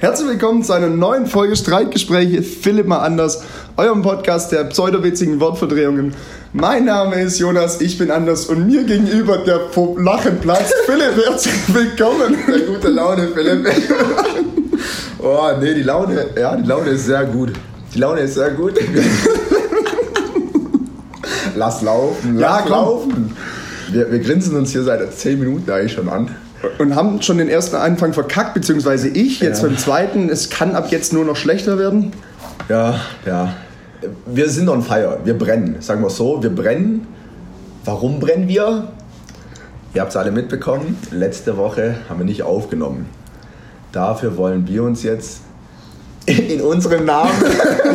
Herzlich willkommen zu einer neuen Folge Streitgespräche Philipp mal anders, eurem Podcast der pseudowitzigen Wortverdrehungen. Mein Name ist Jonas, ich bin anders und mir gegenüber der vor Lachen platzt. Philipp, herzlich willkommen. Sehr gute Laune, Philipp. oh, nee, die Laune, ja, die Laune ist sehr gut. Die Laune ist sehr gut. lass laufen, lass Ja, laufen. Wir, wir grinsen uns hier seit 10 Minuten eigentlich schon an. Und haben schon den ersten Anfang verkackt, beziehungsweise ich, jetzt Ja. beim zweiten. Es kann ab jetzt nur noch schlechter werden. Ja, ja. Wir sind on fire. Wir brennen. Sagen wir so, wir brennen. Warum brennen wir? Ihr habt es alle mitbekommen. Letzte Woche haben wir nicht aufgenommen. Dafür wollen wir uns jetzt in unserem Namen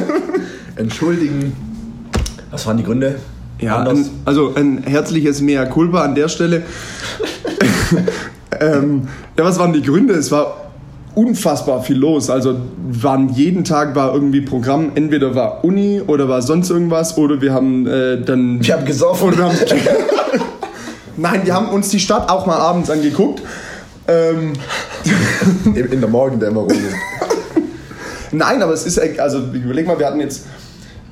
entschuldigen. Was waren die Gründe? Ja, Anders? ein, also ein herzliches Mea culpa an der Stelle. ähm, ja, was waren die Gründe? Es war unfassbar viel los. Also waren jeden Tag war irgendwie Programm. Entweder war Uni oder war sonst irgendwas oder wir haben äh, dann. Wir haben gesoffen. Oder wir haben, Nein, wir haben uns die Stadt auch mal abends angeguckt. Ähm, in, der Morgendämmerung. Nein, aber es ist, also überleg mal, wir hatten jetzt,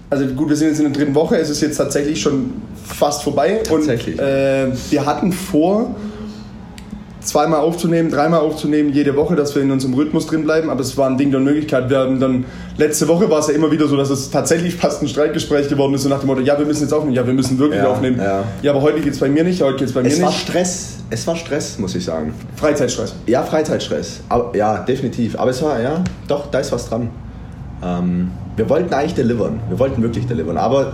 also gut, wir sind jetzt in der dritten Woche, es ist jetzt tatsächlich schon fast vorbei. Tatsächlich. Und äh, wir hatten vor, zweimal aufzunehmen, dreimal aufzunehmen, jede Woche, dass wir in unserem Rhythmus drin bleiben, aber es war ein Ding der Möglichkeit. Wir haben dann, letzte Woche war es ja immer wieder so, dass es tatsächlich fast ein Streitgespräch geworden ist, so nach dem Motto, ja, wir müssen jetzt aufnehmen, ja, wir müssen wirklich Ja, aufnehmen. ja. ja, aber heute geht es bei mir nicht, heute geht es bei mir Es war nicht. Stress. Es war Stress, muss ich sagen. Freizeitstress. Ja, Freizeitstress. Aber, ja, definitiv. Aber es war, ja, doch, da ist was dran. Ähm, wir wollten eigentlich delivern. Wir wollten wirklich delivern. Aber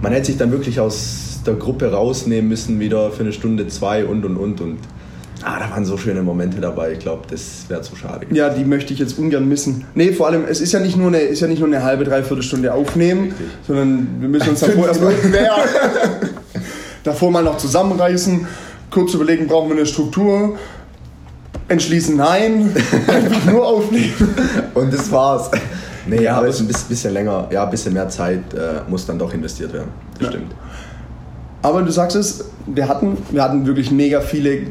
man hätte sich dann wirklich aus der Gruppe rausnehmen müssen, wieder für eine Stunde, zwei und und und. Und ah, da waren so schöne Momente dabei. Ich glaube, das wäre zu schade. Ja, die möchte ich jetzt ungern missen. Nee, vor allem, es ist ja nicht nur eine, ist ja nicht nur eine halbe, dreiviertel Stunde aufnehmen, Richtig. sondern wir müssen uns davor erstmal davor mal noch zusammenreißen, kurz überlegen, brauchen wir eine Struktur, entschließen, nein, einfach nur aufnehmen. Und das war's. Nee, Ja, aber es ist ein bisschen, bisschen länger, ja, ein bisschen mehr Zeit äh, muss dann doch investiert werden. Das Ja. stimmt. Aber du sagst es, wir hatten, wir hatten wirklich mega viele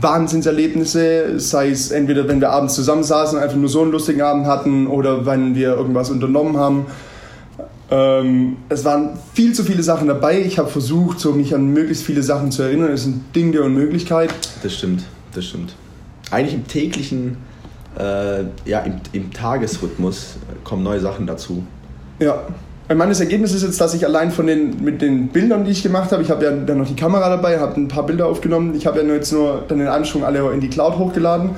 Wahnsinnserlebnisse, sei es entweder, wenn wir abends zusammensaßen und einfach nur so einen lustigen Abend hatten oder wenn wir irgendwas unternommen haben. Ähm, es waren viel zu viele Sachen dabei. Ich habe versucht, so mich an möglichst viele Sachen zu erinnern. Das ist ein Ding der Unmöglichkeit. Das stimmt, das stimmt. Eigentlich im täglichen, äh, ja, im, im Tagesrhythmus kommen neue Sachen dazu. Ja. Mein Ergebnis ist jetzt, dass ich allein von den, mit den Bildern, die ich gemacht habe, ich habe ja dann noch die Kamera dabei, habe ein paar Bilder aufgenommen. Ich habe ja nur jetzt nur dann den Anschwung alle in die Cloud hochgeladen.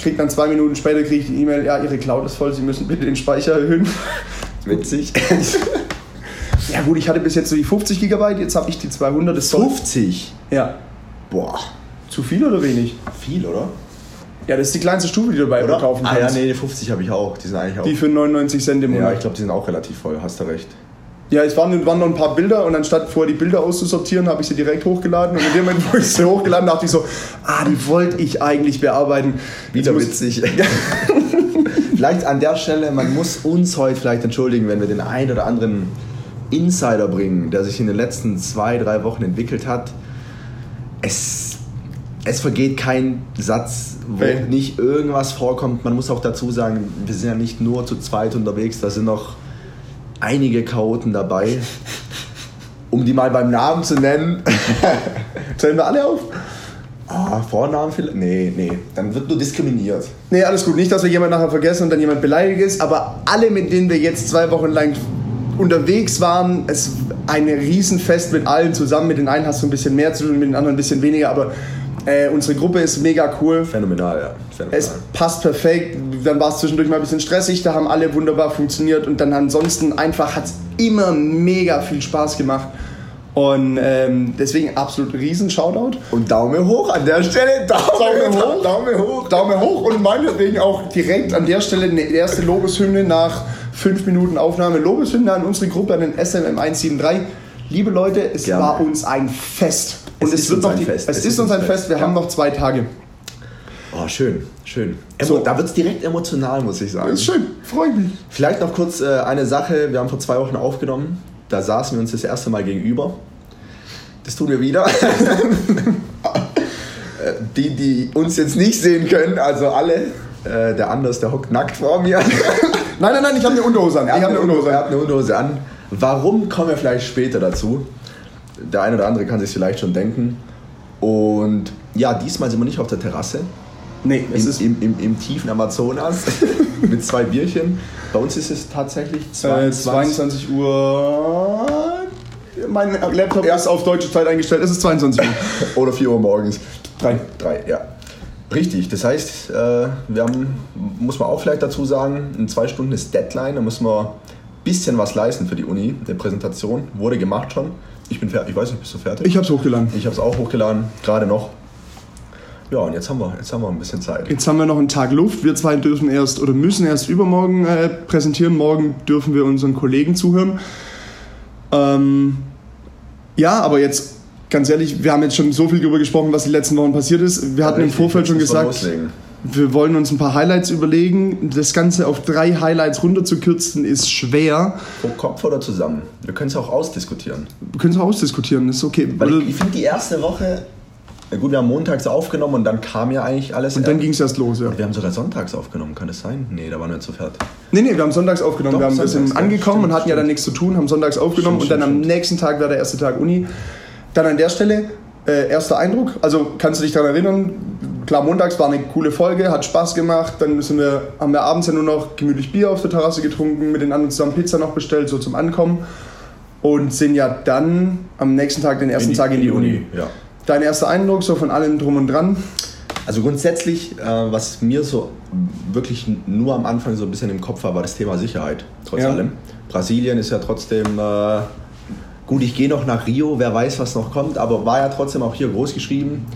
Krieg dann zwei Minuten später kriege ich die E-Mail, ja, Ihre Cloud ist voll, Sie müssen bitte den Speicher erhöhen. Witzig. Ja gut, ich hatte bis jetzt so die 50 Gigabyte, jetzt habe ich die 200. Das soll, 50? ja. Boah, Zu viel oder wenig? viel, oder? Ja, das ist die kleinste Stufe, die du dabei oder? kaufen Ah ja, kannst. nee, die 50 habe ich auch. Die sind eigentlich auch. Die für 99 Cent im ja, Monat. ich glaube, die sind auch relativ voll, hast du recht. Ja, es waren, waren noch ein paar Bilder und anstatt vorher die Bilder auszusortieren, habe ich sie direkt hochgeladen. Und in dem Moment, wo ich sie hochgeladen habe, dachte ich so, ah, die wollte ich eigentlich bearbeiten. Wieder witzig. vielleicht an der Stelle, man muss uns heute vielleicht entschuldigen, wenn wir den ein oder anderen Insider bringen, der sich in den letzten zwei, drei Wochen entwickelt hat. Es, es vergeht kein Satz, wo Nee. nicht irgendwas vorkommt. Man muss auch dazu sagen, wir sind ja nicht nur zu zweit unterwegs, da sind noch einige Chaoten dabei. Um die mal beim Namen zu nennen. Zählen wir alle auf? Ah, Vornamen vielleicht? Nee, nee. Dann wird nur diskriminiert. Nee, alles gut. Nicht, dass wir jemanden nachher vergessen und dann jemand beleidigt ist, aber alle, mit denen wir jetzt zwei Wochen lang unterwegs waren, es ein Riesenfest mit allen zusammen. Mit den einen hast du ein bisschen mehr zu tun, mit den anderen ein bisschen weniger, aber äh, unsere Gruppe ist mega cool. Phänomenal, ja. Phänomenal. Es passt perfekt. Dann war es zwischendurch mal ein bisschen stressig, da haben alle wunderbar funktioniert und dann ansonsten einfach hat es immer mega viel Spaß gemacht. Und ähm, deswegen absolut riesen Shoutout. Und Daumen hoch an der Stelle. Daumen, hoch. Daumen hoch. Daumen hoch und meinetwegen auch direkt an der Stelle eine erste Lobeshymne nach fünf Minuten Aufnahme. Lobeshymne an unsere Gruppe, an den SMM173. Liebe Leute, es Gerne. war uns ein Fest. Und Es es, ist wird uns noch ein die, Fest. Es, ist uns ein Fest. Wir ja. haben noch zwei Tage. Oh, schön, schön. So. So. Da wird es direkt emotional, muss ich sagen. Das ist schön. Freut mich. Vielleicht noch kurz äh, eine Sache. Wir haben vor zwei Wochen aufgenommen. Da saßen wir uns das erste Mal gegenüber. Das tun wir wieder. Äh, die, die uns jetzt nicht sehen können, also alle, Äh, der Anders, der hockt nackt vor mir. Nein, nein, nein, ich habe eine Unterhose an. Er Ich habe eine Unterhose an. Warum kommen wir vielleicht später dazu? Der eine oder andere kann sich vielleicht schon denken. Und ja, diesmal sind wir nicht auf der Terrasse. Nee, es Im, ist im, im, im tiefen Amazonas mit zwei Bierchen. Bei uns ist es tatsächlich äh, 22. 22 Uhr. Mein Laptop ist auf deutsche Zeit eingestellt. Es ist 22 Uhr. Oder 4 Uhr morgens. Drei. Drei, ja. Richtig, das heißt, äh, wir haben, muss man auch vielleicht dazu sagen, in zwei Stunden ist Deadline, da müssen wir ein bisschen was leisten für die Uni. Eine Präsentation wurde gemacht schon. Ich bin fertig, ich weiß nicht, bist du fertig? Ich habe es hochgeladen. Ich habe es auch hochgeladen, gerade noch. Ja, und jetzt haben wir, jetzt haben wir ein bisschen Zeit. Jetzt haben wir noch einen Tag Luft. Wir zwei dürfen erst oder müssen erst übermorgen äh, präsentieren. Morgen dürfen wir unseren Kollegen zuhören. Ähm, ja, aber jetzt ganz ehrlich, wir haben jetzt schon so viel darüber gesprochen, was die letzten Wochen passiert ist. Wir hatten im Richtig, Vorfeld schon gesagt, loslegen. Wir wollen uns ein paar Highlights überlegen. Das Ganze auf drei Highlights runterzukürzen ist schwer. Pro Kopf oder zusammen? Wir können es auch ausdiskutieren. Wir können es auch ausdiskutieren, ist okay. Weil ich, ich finde die erste Woche, na gut, wir haben montags aufgenommen und dann kam ja eigentlich alles. und dann ging es erst los, ja. wir haben sogar sonntags aufgenommen, kann das sein? Nee, da waren wir zu fertig. Nee, nee, wir haben sonntags aufgenommen. Doch, wir haben sonntags, ja, angekommen stimmt, und hatten ja dann stimmt. nichts zu tun, haben sonntags aufgenommen Stimmt, und dann stimmt, am nächsten Tag war der erste Tag Uni. Dann an der Stelle, äh, erster Eindruck, also kannst du dich daran erinnern, klar, montags war eine coole Folge, hat Spaß gemacht, dann sind wir, haben wir abends ja nur noch gemütlich Bier auf der Terrasse getrunken, mit den anderen zusammen Pizza noch bestellt, so zum Ankommen und sind ja dann am nächsten Tag, den ersten Tag in die Uni. Ja. Dein erster Eindruck, so von allem drum und dran? Also grundsätzlich, äh, was mir so wirklich nur am Anfang so ein bisschen im Kopf war, war das Thema Sicherheit, trotz Ja. allem. Brasilien ist ja trotzdem, äh, gut, ich gehe noch nach Rio, wer weiß, was noch kommt, aber war ja trotzdem auch hier groß geschrieben.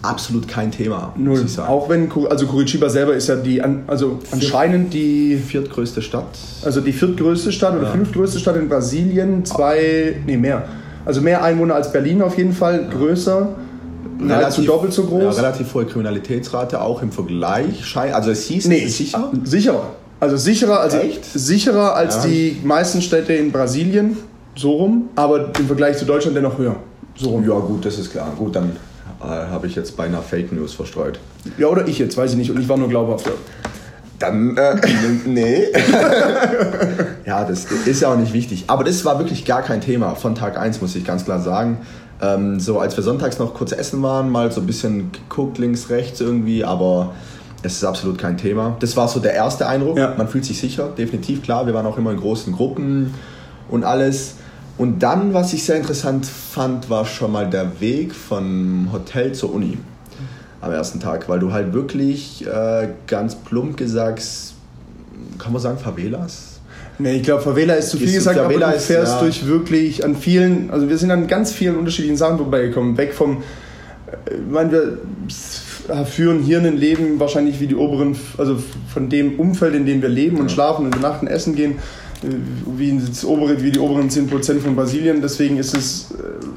Absolut kein Thema, muss Null. ich sagen. Auch wenn, also Curitiba selber ist ja die, also anscheinend die viertgrößte Stadt. Also die viertgrößte Stadt oder Ja. fünftgrößte Stadt in Brasilien, zwei, nee mehr. Also mehr Einwohner als Berlin auf jeden Fall, größer, nahezu doppelt so Ja, groß. relativ hohe Kriminalitätsrate, auch im Vergleich. Also es hieß, nee, sicher. sicherer. Also sicherer, also Echt? sicherer als Ja. die meisten Städte in Brasilien, so rum, aber im Vergleich zu Deutschland dennoch höher. So rum. Ja gut, das ist klar. Gut, dann äh, habe ich jetzt beinahe Fake News verstreut. Ja, oder ich jetzt, weiß ich nicht. Und ich war nur glaubhaft. Dann, äh, nee. ja, das ist ja auch nicht wichtig. Aber das war wirklich gar kein Thema von Tag 1, muss ich ganz klar sagen. Ähm, so, als wir sonntags noch kurz essen waren, mal so ein bisschen geguckt, links, rechts irgendwie, aber es ist absolut kein Thema. Das war so der erste Eindruck. Ja. Man fühlt sich sicher, definitiv klar. Wir waren auch immer in großen Gruppen und alles. Und dann, was ich sehr interessant fand, war schon mal der Weg vom Hotel zur Uni am ersten Tag, weil du halt wirklich äh, ganz plump gesagt, kann man sagen, Favelas? Nee, ich glaube, Favela ist zu viel Ist- gesagt, Favela aber du fährst ja. durch wirklich an vielen, also wir sind an ganz vielen unterschiedlichen Sachen vorbeigekommen. Weg vom, äh, ich meine, wir führen hier ein Leben wahrscheinlich wie die oberen, also von dem Umfeld, in dem wir leben und schlafen und übernachten, essen gehen, wie, das obere, wie die oberen 10% von Brasilien. Deswegen ist es, äh,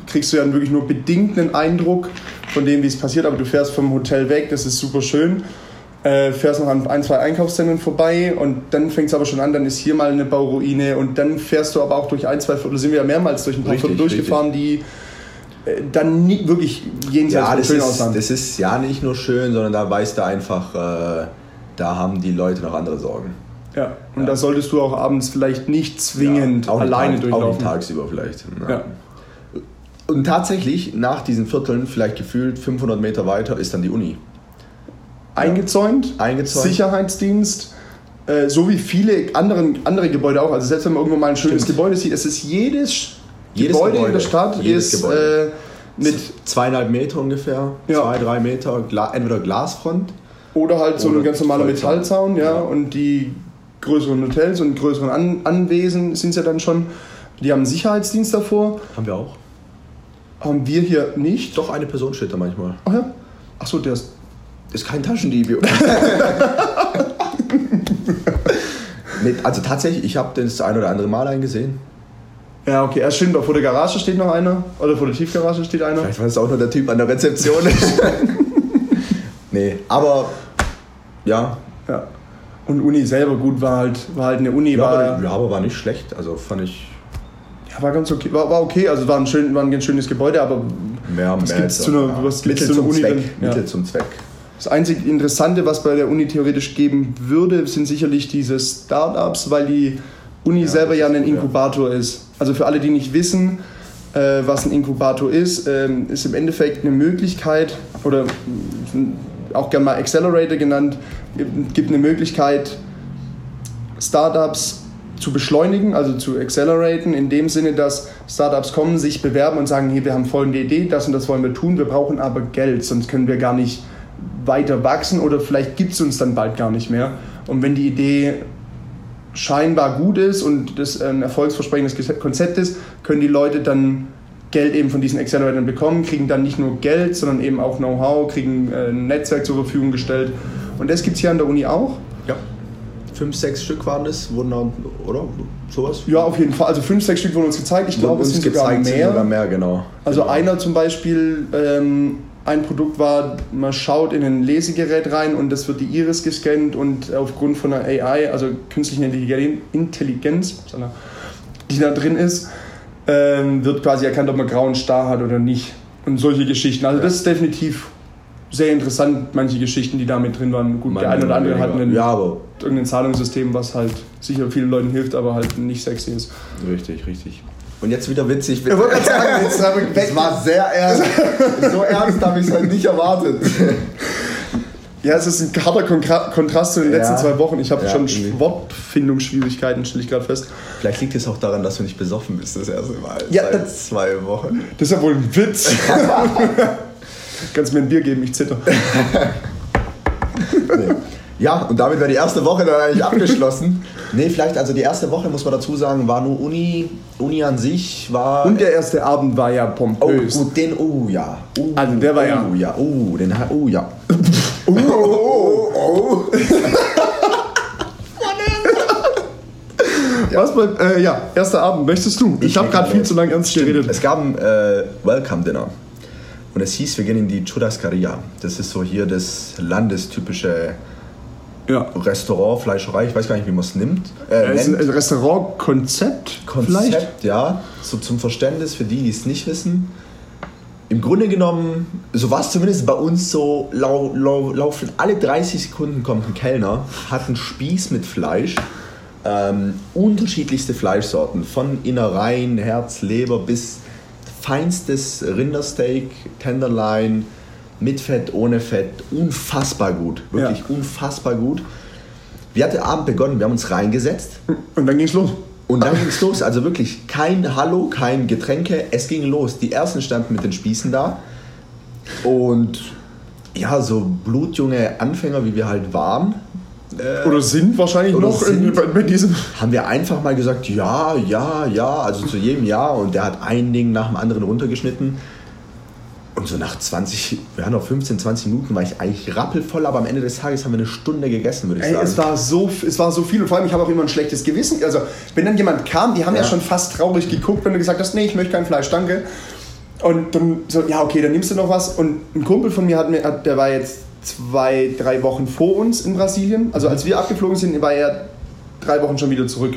kriegst du ja wirklich nur bedingt einen Eindruck von dem, wie es passiert, aber du fährst vom Hotel weg, das ist super schön äh, fährst noch an ein, zwei Einkaufszentren vorbei und dann fängt es aber schon an, dann ist hier mal eine Bauruine und dann fährst du aber auch durch ein, zwei Viertel, sind wir ja mehrmals durch ein paar Richtig, Viertel durchgefahren, die äh, dann nie, wirklich jenseits Ja, von schön aussahen. das ist ja nicht nur schön, sondern da weißt du einfach, äh, da haben die Leute noch andere Sorgen. Ja. Und Ja. da solltest du auch abends vielleicht nicht zwingend Ja, auch alleine Tag, Auch durchlaufen. nicht tagsüber vielleicht. Ja. Und tatsächlich, nach diesen Vierteln, vielleicht gefühlt 500 Meter weiter, ist dann die Uni. Eingezäunt, Eingezäunt. Sicherheitsdienst, äh, so wie viele anderen, andere Gebäude auch. Also selbst wenn man irgendwo mal ein schönes Stimmt. Gebäude sieht, es ist jedes, Jedes Gebäude, in Gebäude, der Stadt ist äh, mit Zweieinhalb Meter ungefähr, Ja. zwei, drei Meter, entweder Glasfront Oder halt so ein ganz normaler. Metallzaun, ja. Ja. Und die größeren Hotels und größeren An Anwesen sind es ja dann schon. Die haben einen Sicherheitsdienst davor. haben wir auch. Haben wir hier nicht. Doch eine Person steht da manchmal. Ach ja. Achso, der ist. Ist kein Taschendieb. nee, also tatsächlich, ich habe das ein oder andere Mal eingesehen. Ja, okay. Ja, stimmt. Vor der Garage steht noch einer. Oder vor der Tiefgarage steht einer. Vielleicht war das auch nur der Typ an der Rezeption. nee, aber ja. Ja. Und Uni selber gut war halt, war halt eine Uni. Ja, war, aber, ja, aber war nicht schlecht. Also fand ich ja, war ganz okay. War, war okay. Also war ein, schön, war ein ganz schönes Gebäude, aber mehr, Was gibt's als- zu einer- was gibt's Mittel zu einer zum Uni Zweck. denn? Ja. Mittel zum Zweck. Das einzige Interessante, was bei der Uni theoretisch geben würde, sind sicherlich diese Startups, weil die Uni Ja, selber ja ein Inkubator ist. Also für alle, die nicht wissen, äh, was ein Inkubator ist, ähm, ist im Endeffekt eine Möglichkeit, oder auch gerne mal Accelerator genannt, gibt- eine Möglichkeit, Startups zu beschleunigen, also zu acceleraten, in dem Sinne, dass Startups kommen, sich bewerben und sagen, hier, wir haben folgende Idee, das und das wollen wir tun, wir brauchen aber Geld, sonst können wir gar nicht weiter wachsen oder vielleicht gibt es uns dann bald gar nicht mehr. Und wenn die Idee scheinbar gut ist und das ein erfolgsversprechendes Konzept ist, können die Leute dann Geld eben von diesen Acceleratoren bekommen, kriegen dann nicht nur Geld, sondern eben auch Know-how, kriegen äh, ein Netzwerk zur Verfügung gestellt. Und das gibt es hier an der Uni auch. Ja. Fünf, sechs Stück waren das, wurden dann, oder? Sowas? Ja, auf jeden Fall. Also fünf, sechs Stück wurden uns gezeigt. Ich glaube, es sind sogar mehr. sind mehr, genau. Also genau. einer zum Beispiel, ähm, ein Produkt war, man schaut in ein Lesegerät rein und das wird die Iris gescannt und aufgrund von einer AI, also künstlichen Intelligen- Intelligenz, die da drin ist, ähm, wird quasi erkannt, ob man grauen Star hat oder nicht. Und solche Geschichten. Also Ja. das ist definitiv sehr interessant, manche Geschichten, die da mit drin waren. Gut, Mal der eine oder andere hat einen, Ja, aber irgendein Zahlungssystem, was halt sicher vielen Leuten hilft, aber halt nicht sexy ist. richtig, richtig. Und jetzt wieder witzig. Ich wollte gerade sagen, jetzt habe ich Es war sehr ernst. so ernst habe ich es halt nicht erwartet. Ja, es ist ein harter Kontra Kontrast zu den letzten Ja. zwei Wochen. Ich habe Ja, schon irgendwie. Wortfindungsschwierigkeiten, stelle ich gerade fest. Vielleicht liegt es auch daran, dass du nicht besoffen bist das erste Mal Ja, seit das- zwei Wochen. Das ist ja wohl ein Witz. Kannst mir ein Bier geben, ich zitter. Nee. Ja, und damit wäre die erste Woche dann eigentlich abgeschlossen. Nee, vielleicht, also die erste Woche, muss man dazu sagen, war nur Uni. Uni an sich war. Und der erste Abend war ja oh, pompös. gut, den, oh ja. Oh, Also der war ja- Oh ja, oh, den, oh ja. Oh, oh, oh. Was bei, äh, ja, erster Abend, möchtest du? Ich, Ich habe gerade viel zu lange ernst geredet. Es gab ein äh, Welcome Dinner. Und es hieß, wir gehen in die Churrascaria. Das ist so hier das landestypische Ja. Restaurant, Fleischerei. Ich weiß gar nicht, wie man es nimmt. Äh, Es nennt. ein Restaurantkonzept, vielleicht? Konzept, ja. So zum Verständnis für die, die es nicht wissen. Im Grunde genommen, so war es zumindest bei uns so, lau, lau, laufen alle 30 Sekunden kommt ein Kellner, hat einen Spieß mit Fleisch, ähm, unterschiedlichste Fleischsorten, von Innereien, Herz, Leber bis feinstes Rindersteak, Tenderloin, mit Fett, ohne Fett, unfassbar gut, wirklich Ja. unfassbar gut. Wie hat der Abend begonnen? Wir haben uns reingesetzt, Und dann ging's los. und dann ging es los. Also wirklich kein Hallo, kein Getränke. Es ging los. Die ersten standen mit den Spießen da. Und ja, so blutjunge Anfänger, wie wir halt waren, Oder sind wahrscheinlich Oder noch in, sind. bei, bei diesem. haben wir einfach mal gesagt, ja, ja, ja, also zu jedem Ja. Und der hat ein Ding nach dem anderen runtergeschnitten. Und so nach 20, wir haben noch 15, 20 Minuten, war ich eigentlich rappelvoll, aber am Ende des Tages haben wir eine Stunde gegessen, würde ich Ey, sagen. es war, so, es war so viel und vor allem, ich habe auch immer ein schlechtes Gewissen. Also, wenn dann jemand kam, die haben ja, Ja. schon fast traurig geguckt, wenn du gesagt hast, nee, ich möchte kein Fleisch, danke. Und dann so, ja, okay, dann nimmst du noch was. Und ein Kumpel von mir, hat mir der war jetzt zwei, drei Wochen vor uns in Brasilien. Also, als wir abgeflogen sind, war er drei Wochen schon wieder zurück.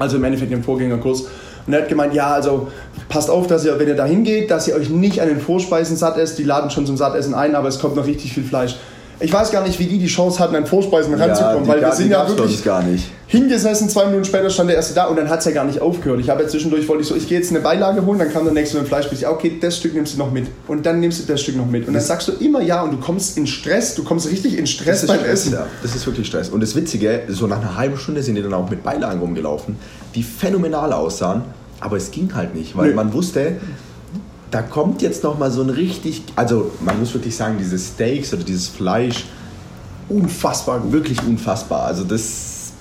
Also im Endeffekt im Vorgängerkurs. Und er hat gemeint, ja, also passt auf, dass ihr, wenn ihr da hingeht, dass ihr euch nicht an den Vorspeisen satt esst. Die laden schon zum Sattessen ein, aber es kommt noch richtig viel Fleisch. Ich weiß gar nicht, wie die die Chance hatten, an Vorspeisen ranzukommen, die weil wir sind ja wirklich gar nicht. hingesessen, zwei Minuten später stand der erste da und dann hat es ja gar nicht aufgehört. Ich habe ja zwischendurch, wollte ich so, ich gehe jetzt eine Beilage holen, dann kam der nächste mit dem Fleischspieß. Ja, okay, das Stück nimmst du noch mit. Und dann nimmst du das Stück noch mit. Und dann sagst du immer ja und du kommst in Stress, du kommst richtig in Stress Das ist beim Stress, Essen. ja. Das ist wirklich Stress. Und das Witzige, so nach einer halben Stunde sind die dann auch mit Beilagen rumgelaufen, die phänomenal aussahen, aber es ging halt nicht, weil Nee. man wusste, da kommt jetzt noch mal so ein richtig, also man muss wirklich sagen, diese Steaks oder dieses Fleisch, Unfassbar wirklich unfassbar. Also das,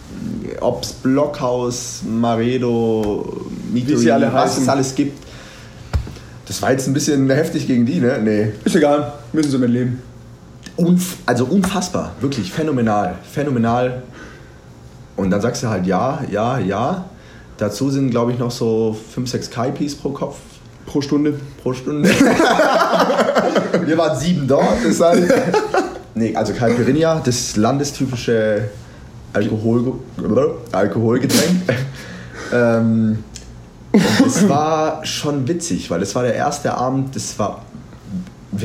ob's Blockhaus, Maredo, Mito, alle was heißen. es alles gibt, das war jetzt ein bisschen heftig gegen die, ne? Nee. Ist egal, müssen sie mit leben. Unf also unfassbar, wirklich phänomenal, phänomenal. Und dann sagst du halt ja, ja, ja. Dazu sind, glaube ich, noch so 5, 6 Kaipis pro Kopf Pro Stunde. pro Stunde. Wir waren sieben dort, deshalb. Nee, also Caipirinha, das landestypische Alkohol Alkoholgetränk. ähm, und es war schon witzig, weil es war der erste Abend, das war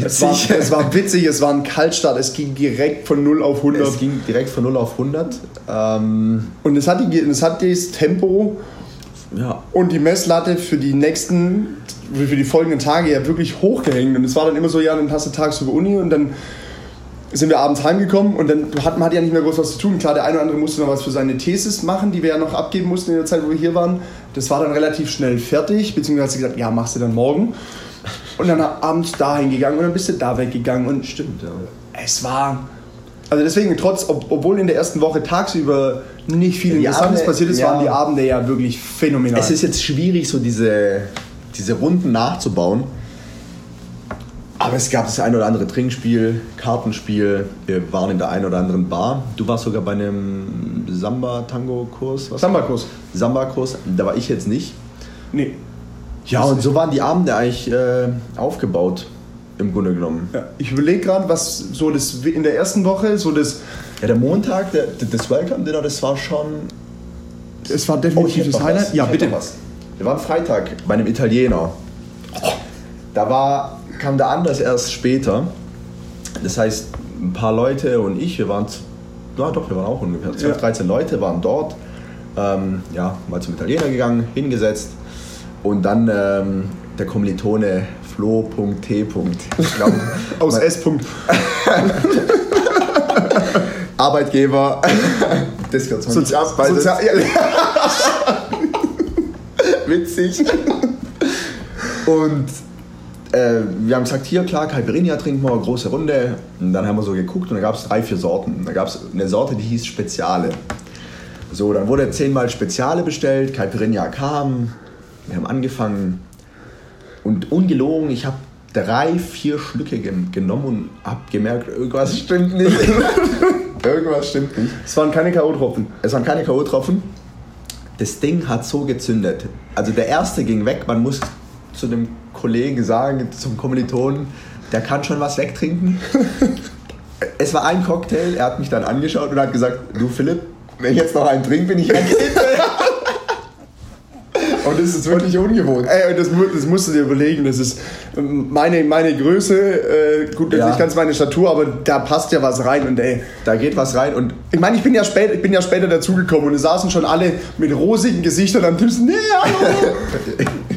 Es war, Witzig. es war witzig, es war ein Kaltstart, es ging direkt von 0 auf 100. Es ging direkt von 0 auf 100. Ähm, Und es hat, die, es hat das Tempo ja, und die Messlatte für die nächsten, für die folgenden Tage ja wirklich hochgehängt. Und es war dann immer so, ja, dann hast du tagsüber Uni und dann sind wir abends heimgekommen und dann hat man hat ja nicht mehr groß was zu tun. Klar, der eine oder andere musste noch was für seine Thesis machen, die wir ja noch abgeben mussten in der Zeit, wo wir hier waren. Das war dann relativ schnell fertig, beziehungsweise gesagt, ja, machst du dann morgen. Und dann abends dahin gegangen und dann bist du da weggegangen und stimmt, ja. es war. Also deswegen, trotz, ob, obwohl in der ersten Woche tagsüber nicht viel Die Interessantes Abende, passiert ist, ja. waren die Abende ja wirklich phänomenal. Es ist jetzt schwierig, so diese, diese Runden nachzubauen. Aber es gab das ein oder andere Trinkspiel, Kartenspiel. Wir waren in der einen oder anderen Bar. Du warst sogar bei einem Samba-Tango-Kurs. Samba-Kurs. Samba-Kurs. Da war ich jetzt nicht. Nee. Ja, und so waren die Abende eigentlich äh, aufgebaut, im Grunde genommen. Ja, ich überlege gerade, was so das in der ersten Woche, so das. Ja, der Montag, der, das Welcome Dinner, das war schon. Es war Oh, definitiv hätte das Highlight. was. Ja, Ich bitte. was. Wir waren Freitag bei einem Italiener. Da war, kam der anders erst später. Das heißt, ein paar Leute und ich, wir waren, na doch, wir waren auch ungefähr 12, Ja. 13 Leute, waren dort. Ähm, ja, mal zum Italiener gegangen, hingesetzt. Und dann ähm, der Kommilitone Flo.t. Ich glaube, Aus S. -Punkt. Arbeitgeber. Das gehört zwar nicht Sozial, witzig. Und äh, wir haben gesagt, hier klar, Caipirinha trinken wir, große Runde. Und dann haben wir so geguckt und da gab es drei, vier Sorten. Da gab es eine Sorte, die hieß Speziale. So, dann wurde zehnmal Speziale bestellt, Caipirinha kam, wir haben angefangen. Und ungelogen, ich habe drei, vier Schlücke gen- genommen und habe gemerkt, irgendwas stimmt nicht. irgendwas stimmt nicht. es waren keine K.O.-Tropfen. Es waren keine K.O.-Tropfen. Das Ding hat so gezündet. Also der erste ging weg. Man muss zu dem Kollegen sagen, zum Kommilitonen, der kann schon was wegtrinken. es war ein Cocktail. Er hat mich dann angeschaut und hat gesagt, du Philipp, wenn ich jetzt noch einen trinke, bin ich Rakete. Und das ist wirklich ungewohnt. Ey, das, das musst du dir überlegen. Das ist ähm, meine, meine Größe, äh, gut, Ja. nicht ganz meine Statur, aber da passt ja was rein. Und ey, Da geht was rein und ich meine, ich bin ja spät, ich bin ja später dazugekommen und es saßen schon alle mit rosigen Gesichtern am Tisch. Nee, hallo!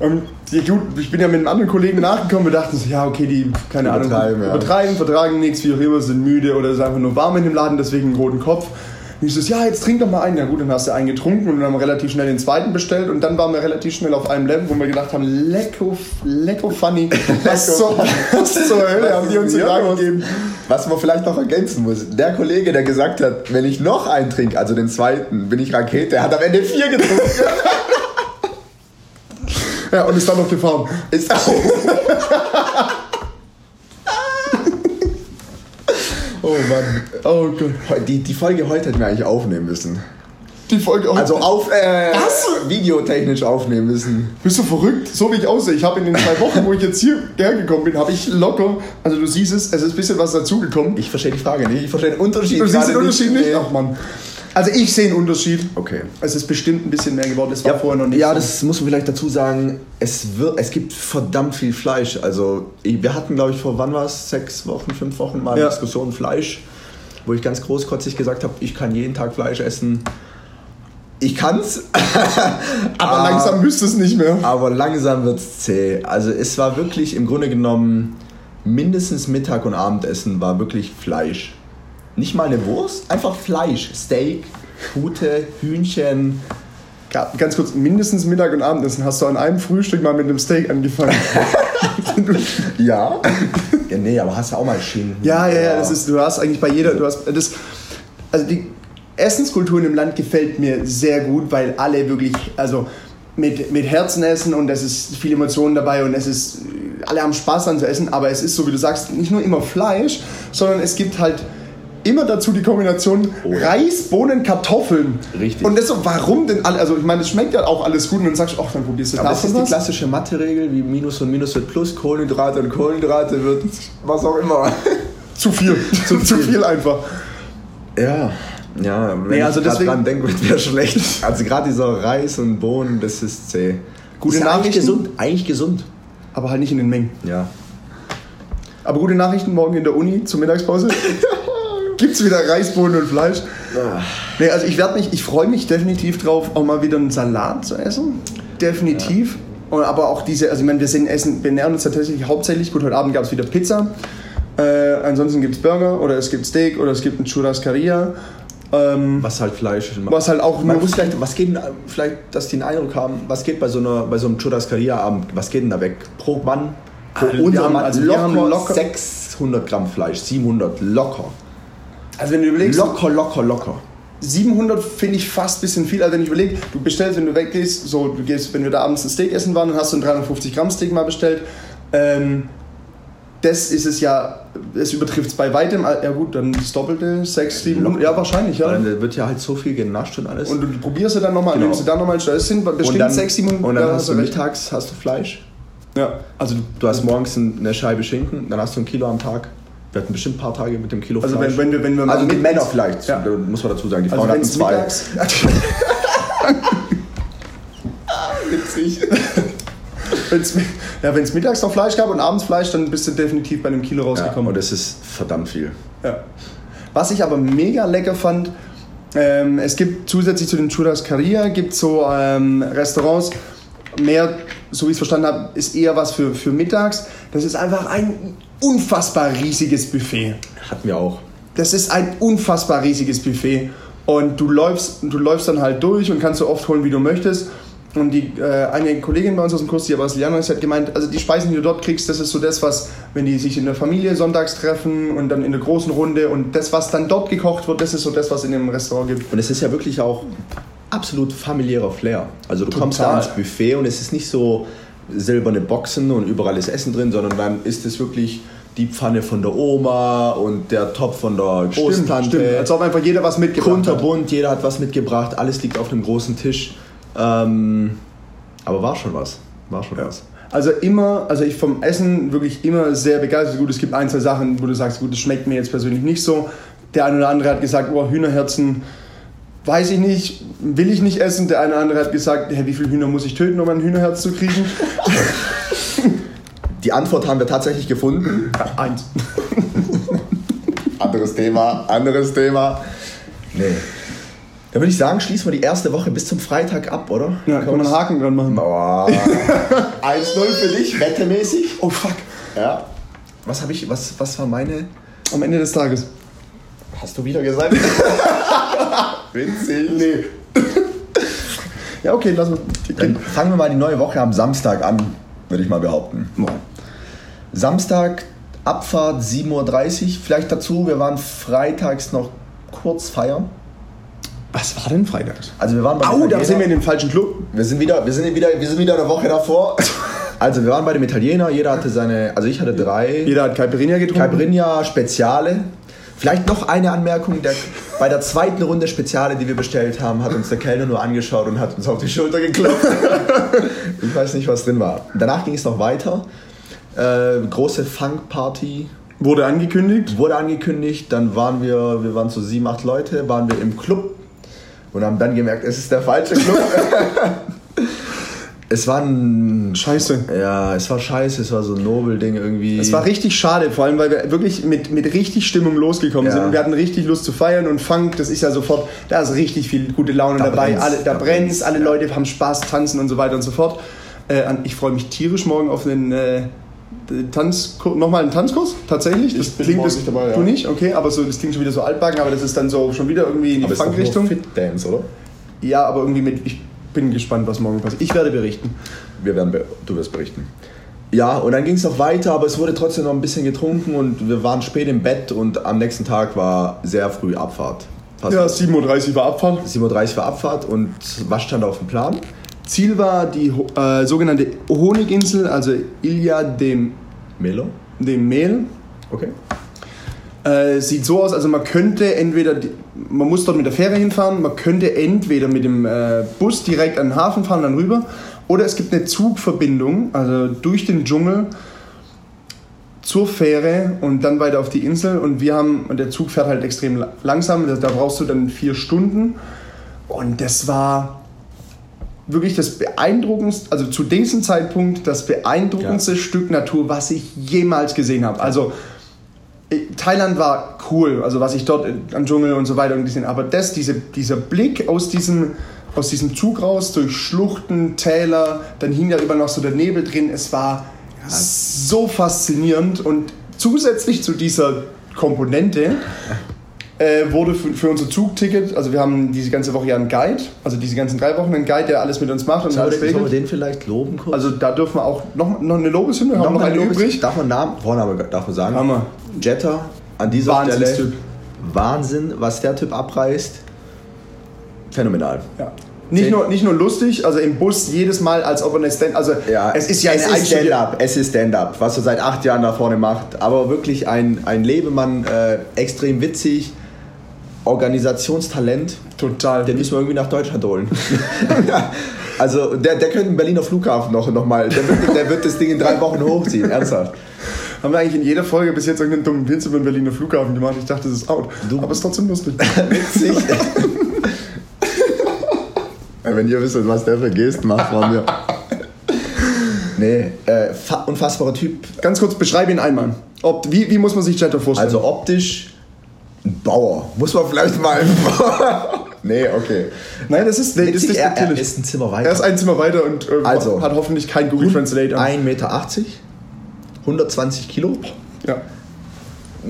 Gut, ich bin ja mit einem anderen Kollegen nachgekommen und dachten so, ja, okay, die, keine Ahnung, Übertreiben, ja. übertreiben, vertragen nichts, wie auch immer, sind müde oder ist einfach nur warm in dem Laden, deswegen einen roten Kopf. Und ich so, ja, jetzt trink doch mal einen. Ja gut, dann hast du einen getrunken und dann haben wir relativ schnell den zweiten bestellt und dann waren wir relativ schnell auf einem Level, wo wir gedacht haben, lecko, lecko funny. Was zur, was zur Hölle haben die uns hier gegeben? Was man vielleicht noch ergänzen muss, der Kollege, der gesagt hat, wenn ich noch einen trinke, also den zweiten, bin ich Rakete, der hat am Ende vier getrunken. Ja, und ist dann noch gefahren. Ist auch. Oh Mann. Oh Gott. Die, die Folge heute hätten wir eigentlich aufnehmen müssen. Die Folge Also auf, äh, Was? videotechnisch aufnehmen müssen. Bist du verrückt? So wie ich aussehe. Ich habe in den zwei Wochen, wo ich jetzt hierher gekommen bin, habe ich locker, also du siehst es, es ist ein bisschen was dazugekommen. Ich verstehe die Frage nicht, ich verstehe den Unterschied Du siehst den Unterschied nicht? Nee. Ach Mann. Also ich sehe einen Unterschied. Okay. Es ist bestimmt ein bisschen mehr geworden. Das war vorher noch nicht Ja, so. das muss man vielleicht dazu sagen. Es, wird, es gibt verdammt viel Fleisch. Also, wir hatten, glaube ich, vor wann war es? Sechs Wochen, fünf Wochen mal eine Ja. Diskussion Fleisch, wo ich ganz großkotzig gesagt habe, ich kann jeden Tag Fleisch essen. Ich kann's, Aber Ah. langsam müsste es nicht mehr. aber langsam wird's zäh. Also, es war wirklich im Grunde genommen mindestens Mittag und Abendessen war wirklich Fleisch. Nicht mal eine Wurst, einfach Fleisch. Steak, Pute, Hühnchen. Ja, ganz kurz, mindestens Mittag und Abendessen hast du an einem Frühstück mal mit einem Steak angefangen. Ja. ja, nee, aber hast du auch mal Schinken. Ja, ja, ja, das ist, du hast eigentlich bei jeder, du hast, das, also die Essenskultur im Land gefällt mir sehr gut, weil alle wirklich, also mit, mit Herzen essen und es ist viel Emotionen dabei und es ist, alle haben Spaß dran zu essen, aber es ist so, wie du sagst, nicht nur immer Fleisch, sondern es gibt halt immer dazu die Kombination Oh. Reis, Bohnen, Kartoffeln. Richtig. Und das so, warum denn alle, also ich meine, es schmeckt ja auch alles gut und dann sagst du, ach, dann probierst du Aber das davon ist die klassische Mathe-Regel, wie Minus und Minus wird Plus, Kohlenhydrate und Kohlenhydrate wird was auch immer. Zu viel, zu, zu viel einfach. Ja, ja, wenn Nee, also ich deswegen- dran denke, wäre schlecht. Also gerade dieser Reis und Bohnen, das ist zäh. Gute ist ja eigentlich Nachrichten. gesund, eigentlich gesund. Aber halt nicht in den Mengen. Ja. Aber gute Nachrichten morgen in der Uni zur Mittagspause. Gibt's wieder Reisbohnen und Fleisch. Nee, also ich werde mich, ich freue mich definitiv drauf, auch mal wieder einen Salat zu essen. Definitiv. Und aber auch diese, also ich meine, wir sind essen, wir nähern uns tatsächlich hauptsächlich, gut, heute Abend gab es wieder Pizza. Äh, ansonsten gibt es Burger oder es gibt Steak oder es gibt ein Churrascaria. Ähm, Was halt Fleisch macht. was halt auch Man muss vielleicht, was geht denn, vielleicht, dass die einen Eindruck haben, was geht bei so, einer, bei so einem Churrascaria-Abend, was geht denn da weg? Pro Mann, pro Also wir haben- also wir locker, haben locker- 600 Gramm Fleisch, 700, locker. Also wenn du überlegst, Locker, locker, locker. 700 finde ich fast ein bisschen viel. Also wenn ich überlege, du bestellst, wenn du weggehst, so du gehst, wenn wir da abends ein Steak essen waren, dann hast du ein 350 Gramm Steak mal bestellt. Ähm, das ist es ja, es übertrifft es bei weitem. Ja gut, dann das Doppelte, 6, 700, ja wahrscheinlich, ja. Weil da wird ja halt so viel genascht und alles. Und du probierst du dann nochmal, Genau. nimmst du dann nochmal, das sind bestimmt und dann, 6, 700 und dann ja, hast du recht. mittags hast du Fleisch. Ja, also du, Du hast morgens ein- eine Scheibe Schinken, dann hast du ein Kilo am Tag. Wir hatten bestimmt ein paar Tage mit dem Kilo Also Fleisch. wenn- wenn wir- wenn wir also mit- Männer vielleicht, Ja. muss man dazu sagen. Die also Frauen hatten wenn's zwei. Witzig. wenn's, ja, wenn es mittags noch Fleisch gab und abends Fleisch, dann bist du definitiv bei einem Kilo Ja, rausgekommen. und das ist verdammt viel. Ja. Was ich aber mega lecker fand, ähm, es gibt zusätzlich zu den Churrascaria gibt so ähm, Restaurants, mehr, so wie ich es verstanden habe, ist eher was für, für mittags. Das ist einfach ein unfassbar riesiges Buffet. Hatten wir auch. Das ist ein unfassbar riesiges Buffet. Und du läufst, du läufst dann halt durch und kannst so oft holen, wie du möchtest. Und die, äh, eine Kollegin bei uns aus dem Kurs, die aber Brasilianerin ist, hat gemeint, also die Speisen, die du dort kriegst, das ist so das, was, wenn die sich in der Familie sonntags treffen und dann in der großen Runde und das, was dann dort gekocht wird, das ist so das, was in dem Restaurant gibt. Und es ist ja wirklich auch absolut familiärer Flair. Also du kommst da Total. ins Buffet und es ist nicht so silberne Boxen und überall ist Essen drin, sondern dann ist es wirklich die Pfanne von der Oma und der Topf von der Großtante. Als ob einfach jeder was mitgebracht hat. Kunterbunt, jeder hat was mitgebracht, alles liegt auf einem großen Tisch. Ähm, aber war schon was. War schon was. Also immer, also ich vom Essen wirklich immer sehr begeistert. Gut, es gibt ein, zwei Sachen, wo du sagst, gut, das schmeckt mir jetzt persönlich nicht so. Der eine oder andere hat gesagt, oh, Hühnerherzen, weiß ich nicht, will ich nicht essen. Der eine oder andere hat gesagt, hey, wie viele Hühner muss ich töten, um ein Hühnerherz zu kriegen? Die Antwort haben wir tatsächlich gefunden. Eins. Anderes Thema, anderes Thema. Nee. Dann würde ich sagen, schließen wir die erste Woche bis zum Freitag ab, oder? Ja, kann man einen Haken dran machen. Boah. 1-0 für dich, wettemäßig. Oh fuck. Ja. Was habe ich, was, was war meine? Am Ende des Tages. Hast du wieder gesagt? Witzig. Nee. ja, okay, lass uns. Dann fangen wir mal die neue Woche am Samstag an, würde ich mal behaupten. Samstag, Abfahrt 7.30 Uhr. Vielleicht dazu, wir waren freitags noch kurz feiern. Was war denn freitags? Also wir waren bei Au, da sind wir in dem falschen Club. Wir sind wieder, wir sind wieder, wir sind wieder eine Woche davor. Also wir waren bei dem Italiener, jeder hatte seine, also ich hatte drei. Jeder hat Caipirinha getrunken. Caipirinha Speziale. Vielleicht noch eine Anmerkung, der, bei der zweiten Runde Speziale, die wir bestellt haben, hat uns der Kellner nur angeschaut und hat uns auf die Schulter geklopft. ich weiß nicht, was drin war. Danach ging es noch weiter. Äh, große Funk-Party Wurde angekündigt. wurde angekündigt, dann waren wir, wir waren so sieben, acht Leute, waren wir im Club und haben dann gemerkt, es ist der falsche Club. es war ein, Scheiße. ja, es war scheiße, es war so ein Nobel-Ding irgendwie. Es war richtig schade, vor allem weil wir wirklich mit, mit richtig Stimmung losgekommen Ja. sind und wir hatten richtig Lust zu feiern und Funk, das ist ja sofort, da ist richtig viel gute Laune Da dabei, brennt's, alle, da da brennt's, alle. Leute haben Spaß, tanzen und so weiter und so fort. Äh, ich freue mich tierisch morgen auf den äh, Tanzkurs, nochmal einen Tanzkurs, tatsächlich. Das bin klingt das, nicht dabei, ja. Du nicht, okay, aber so, das klingt schon wieder so altbacken, aber das ist dann so schon wieder irgendwie in die Aber es ist doch nur Funk-Richtung. Fit Dance, oder? Ja, aber irgendwie mit, ich bin gespannt, was morgen passiert. Ich werde berichten. Wir werden, be- du wirst berichten. Ja, und dann ging es noch weiter, aber es wurde trotzdem noch ein bisschen getrunken und wir waren spät im Bett und am nächsten Tag war sehr früh Abfahrt. Fast Ja, 7.30 Uhr war Abfahrt. 7.30 Uhr war Abfahrt und was stand auf dem Plan? Ziel war die äh, sogenannte Honiginsel, also Ilha dem, Melo? dem Mehl. Okay. Äh, sieht so aus, also man könnte entweder, man muss dort mit der Fähre hinfahren, man könnte entweder mit dem äh, Bus direkt an den Hafen fahren, dann rüber, oder es gibt eine Zugverbindung, also durch den Dschungel zur Fähre und dann weiter auf die Insel. Und wir haben, und der Zug fährt halt extrem la- langsam, da, brauchst du dann vier Stunden. Und das war wirklich das beeindruckendste, also zu diesem Zeitpunkt das beeindruckendste Ja. Stück Natur, was ich jemals gesehen habe. Also Thailand war cool, also was ich dort in- am Dschungel und so weiter und gesehen aber das, diese, dieser Blick aus diesem, aus diesem Zug raus, durch Schluchten, Täler, dann hing da überall noch so der Nebel drin, es war so faszinierend und zusätzlich zu dieser Komponente äh, wurde für, für unser Zugticket, also wir haben diese ganze Woche ja einen Guide, also diese ganzen drei Wochen einen Guide, der alles mit uns macht und alles wir, sollen wir den vielleicht loben kurz? Also da dürfen wir auch noch, noch eine Lobeshymne, haben wir noch eine Lobes- übrig. Darf man Namen, Vorname darf man sagen? Hammer. Jetta an dieser Wahnsinnstyp. Stelle. Wahnsinn, was der Typ abreißt. Phänomenal. Ja. Nicht nur, nicht nur lustig, also im Bus jedes Mal, als ob er eine Stand, also es ist ja es eine ist Stand-up, es ist Stand-up, was er seit acht Jahren da vorne macht. Aber wirklich ein, ein Lebemann, äh, extrem witzig, Organisationstalent. Total. Den müssen wir irgendwie nach Deutschland holen. ja. Also der, der könnte den Berliner Flughafen noch, noch mal, der wird, der wird das Ding in drei Wochen hochziehen, ernsthaft. Haben wir eigentlich in jeder Folge bis jetzt irgendeinen dummen Witz über den Berliner Flughafen gemacht? Ich dachte, das ist out. Du- Aber es ist trotzdem lustig. Witzig. Wenn ihr wisst, was der für Gesten macht von mir. Nee, äh, fa- unfassbarer Typ. Ganz kurz, beschreibe ihn einmal. Ob, wie, wie muss man sich Jetta vorstellen? Also optisch ein Bauer. Muss man vielleicht mal. nee, okay. Nein, das ist, nee, das ist er, er natürlich. ist ein Zimmer weiter. Er ist ein Zimmer weiter und äh, Also. hat hoffentlich kein Google Translate. 1,80 Meter, 120 Kilo, Ja.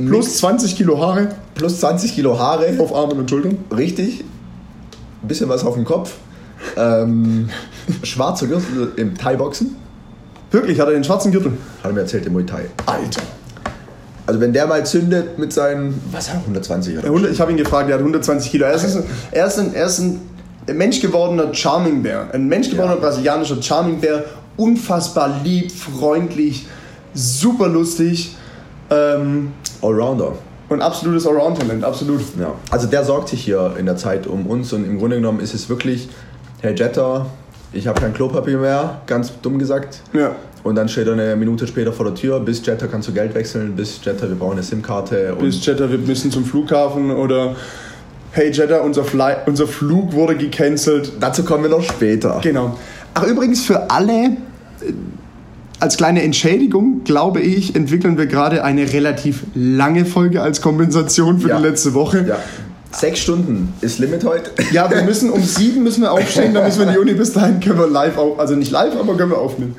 Plus 20 Kilo Haare plus 20 Kilo Haare, auf Armen und Schultern. richtig. Ein bisschen was auf dem Kopf. Ähm, schwarzer Gürtel im Thai-Boxen. Wirklich, hat er den schwarzen Gürtel. Hat er mir erzählt, im Muay Thai. Alter. Also wenn der mal zündet mit seinen, was hat er, 120 Der oder? 100 Ich habe ihn gefragt, er hat 120 Kilo. Er ist, ein, er ist, ein, er ist ein menschgewordener Charming Bear. Ein menschgewordener Ja. brasilianischer Charming Bear. Unfassbar lieb, freundlich, super lustig. Ähm, Allrounder. und absolutes Allround-Talent, absolut. Ja. Also der sorgt sich hier in der Zeit um uns und im Grunde genommen ist es wirklich, Herr Jetter, ich habe kein Klopapier mehr, ganz dumm gesagt. Ja. Und dann steht er eine Minute später vor der Tür, bis Jetter kannst du Geld wechseln, bis Jetter, wir brauchen eine SIM-Karte. Bis Jetta, wir müssen zum Flughafen oder hey Jetta, unser, Fly, unser Flug wurde gecancelt. Dazu kommen wir noch später. Genau. Ach, übrigens für alle, äh, als kleine Entschädigung, glaube ich, entwickeln wir gerade eine relativ lange Folge als Kompensation für Ja. die letzte Woche. Ja. Sechs Stunden ist Limit heute. Ja, wir müssen um sieben müssen wir aufstehen, dann müssen wir in die Uni. Bis dahin können wir live auf, also nicht live, aber können wir aufnehmen.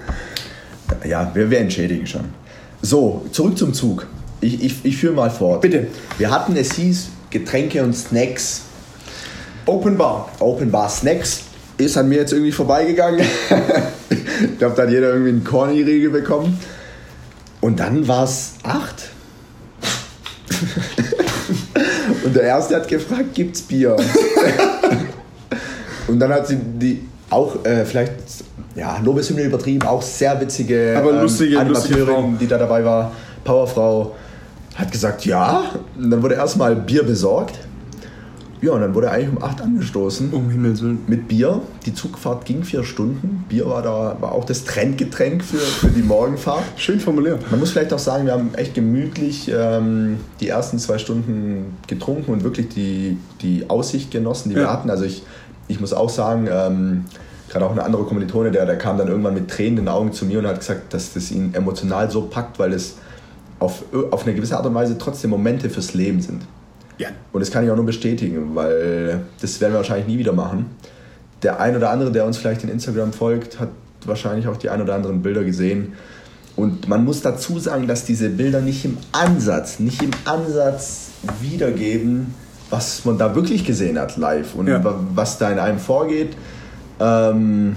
Ja, wir, wir entschädigen schon. So, zurück zum Zug. Ich, ich, ich führe mal fort. Bitte. Wir hatten, es hieß Getränke und Snacks. Open Bar. Open Bar Snacks ist an mir jetzt irgendwie vorbeigegangen. ich glaube, da hat jeder irgendwie einen Corny-Riegel bekommen. Und dann war es acht. Und der Erste hat gefragt, gibt's Bier? Und dann hat sie die auch äh, vielleicht, ja, Lobeshymne übertrieben, auch sehr witzige, Aber lustige- lustige Animateurin, Frau. die da dabei war, Powerfrau, hat gesagt, ja. Und dann wurde erstmal Bier besorgt. Ja, und dann wurde eigentlich um 8 angestoßen Um Himmels Willen. mit Bier. Die Zugfahrt ging vier Stunden. Bier war da war auch das Trendgetränk für, für die Morgenfahrt. Schön formuliert. Man muss vielleicht auch sagen, wir haben echt gemütlich ähm, die ersten zwei Stunden getrunken und wirklich die, die Aussicht genossen, die wir Ja. hatten. Also ich, ich muss auch sagen, ähm, gerade auch eine andere Kommilitone, der, der kam dann irgendwann mit Tränen in den Augen zu mir und hat gesagt, dass das ihn emotional so packt, weil es auf, auf eine gewisse Art und Weise trotzdem Momente fürs Leben sind. Ja. Und das kann ich auch nur bestätigen, weil das werden wir wahrscheinlich nie wieder machen. Der ein oder andere, der uns vielleicht in Instagram folgt, hat wahrscheinlich auch die ein oder anderen Bilder gesehen. Und man muss dazu sagen, dass diese Bilder nicht im Ansatz, nicht im Ansatz wiedergeben, was man da wirklich gesehen hat live und Ja. wa- was da in einem vorgeht. Ähm,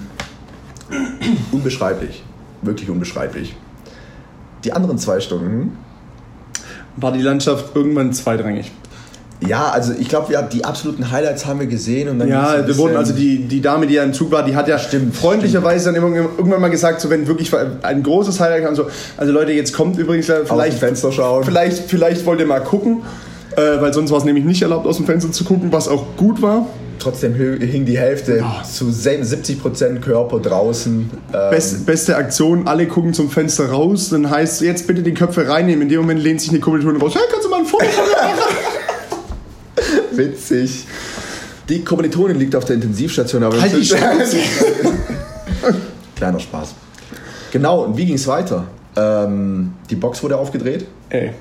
unbeschreiblich. Wirklich unbeschreiblich. Die anderen zwei Stunden, War die Landschaft irgendwann zweitrangig. Ja, also ich glaube, ja, die absoluten Highlights haben wir gesehen und dann Ja, wir wurden also die, die Dame, die ja im Zug war, die hat ja Stimmt, freundlicherweise dann immer, irgendwann mal gesagt, so wenn wirklich ein großes Highlight kam, so, also Leute, jetzt kommt übrigens äh, vielleicht, Fenster schauen. vielleicht, vielleicht wollt ihr mal gucken, äh, weil sonst war es nämlich nicht erlaubt, aus dem Fenster zu gucken, was auch gut war. Trotzdem hing die Hälfte zu 70% Körper draußen. Ähm, Best, beste Aktion, alle gucken zum Fenster raus, dann heißt jetzt bitte die Köpfe reinnehmen. In dem Moment lehnt sich eine Kommilitonin raus, hey, kannst du mal ein Foto von mir machen? witzig. Die Kommilitonin liegt auf der Intensivstation, aber Halt die. Kleiner Spaß. Genau, und wie ging es weiter? Ähm, die Box wurde aufgedreht. Ey.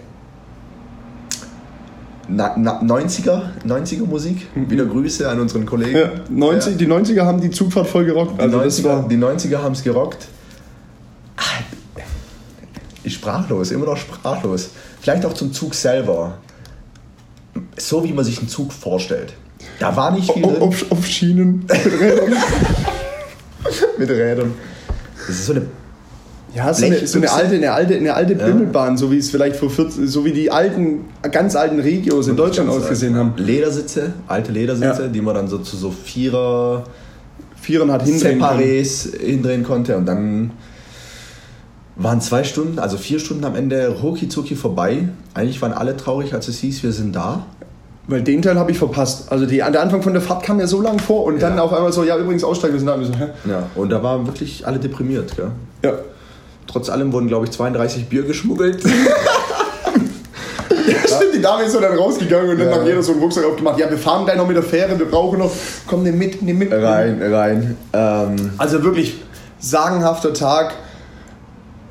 Na, na, 90er, 90er Musik. Wieder Grüße an unseren Kollegen. Ja, 90, Die 90er haben die Zugfahrt voll gerockt. Die Also das 90er, war die 90er haben es gerockt. Ah, Ich sprachlos, immer noch sprachlos. Vielleicht auch zum Zug selber. So wie man sich einen Zug vorstellt. Da war nicht viel auf, auf Schienen. mit Rädern. mit Rädern. Das ist so eine. Ja, so eine, so eine alte, eine alte, eine alte Bimmelbahn, so wie es vielleicht vor 40, so wie die alten, ganz alten Regios in Deutschland ausgesehen alt, haben. Ledersitze, alte Ledersitze, Ja. die man dann so zu so Vierer Vierern hat hindrehen. Separés hindrehen konnte und dann waren zwei Stunden, also vier Stunden am Ende rucki zucki vorbei. Eigentlich waren alle traurig, als es hieß, wir sind da. Weil den Teil habe ich verpasst. Also die, der Anfang von der Fahrt kam mir so lang vor und dann Ja. auf einmal so, ja übrigens aussteigen, wir sind da. So? Ja, und da waren wirklich alle deprimiert. Gell? Ja. Trotz allem wurden, glaube ich, 32 Bier geschmuggelt. Stimmt, die Dame ist so dann rausgegangen und dann Ja. hat jeder so einen Rucksack aufgemacht. Ja, wir fahren gleich noch mit der Fähre, wir brauchen noch, komm, nimm mit, nimm mit. rein, rein. Ähm, Also wirklich sagenhafter Tag.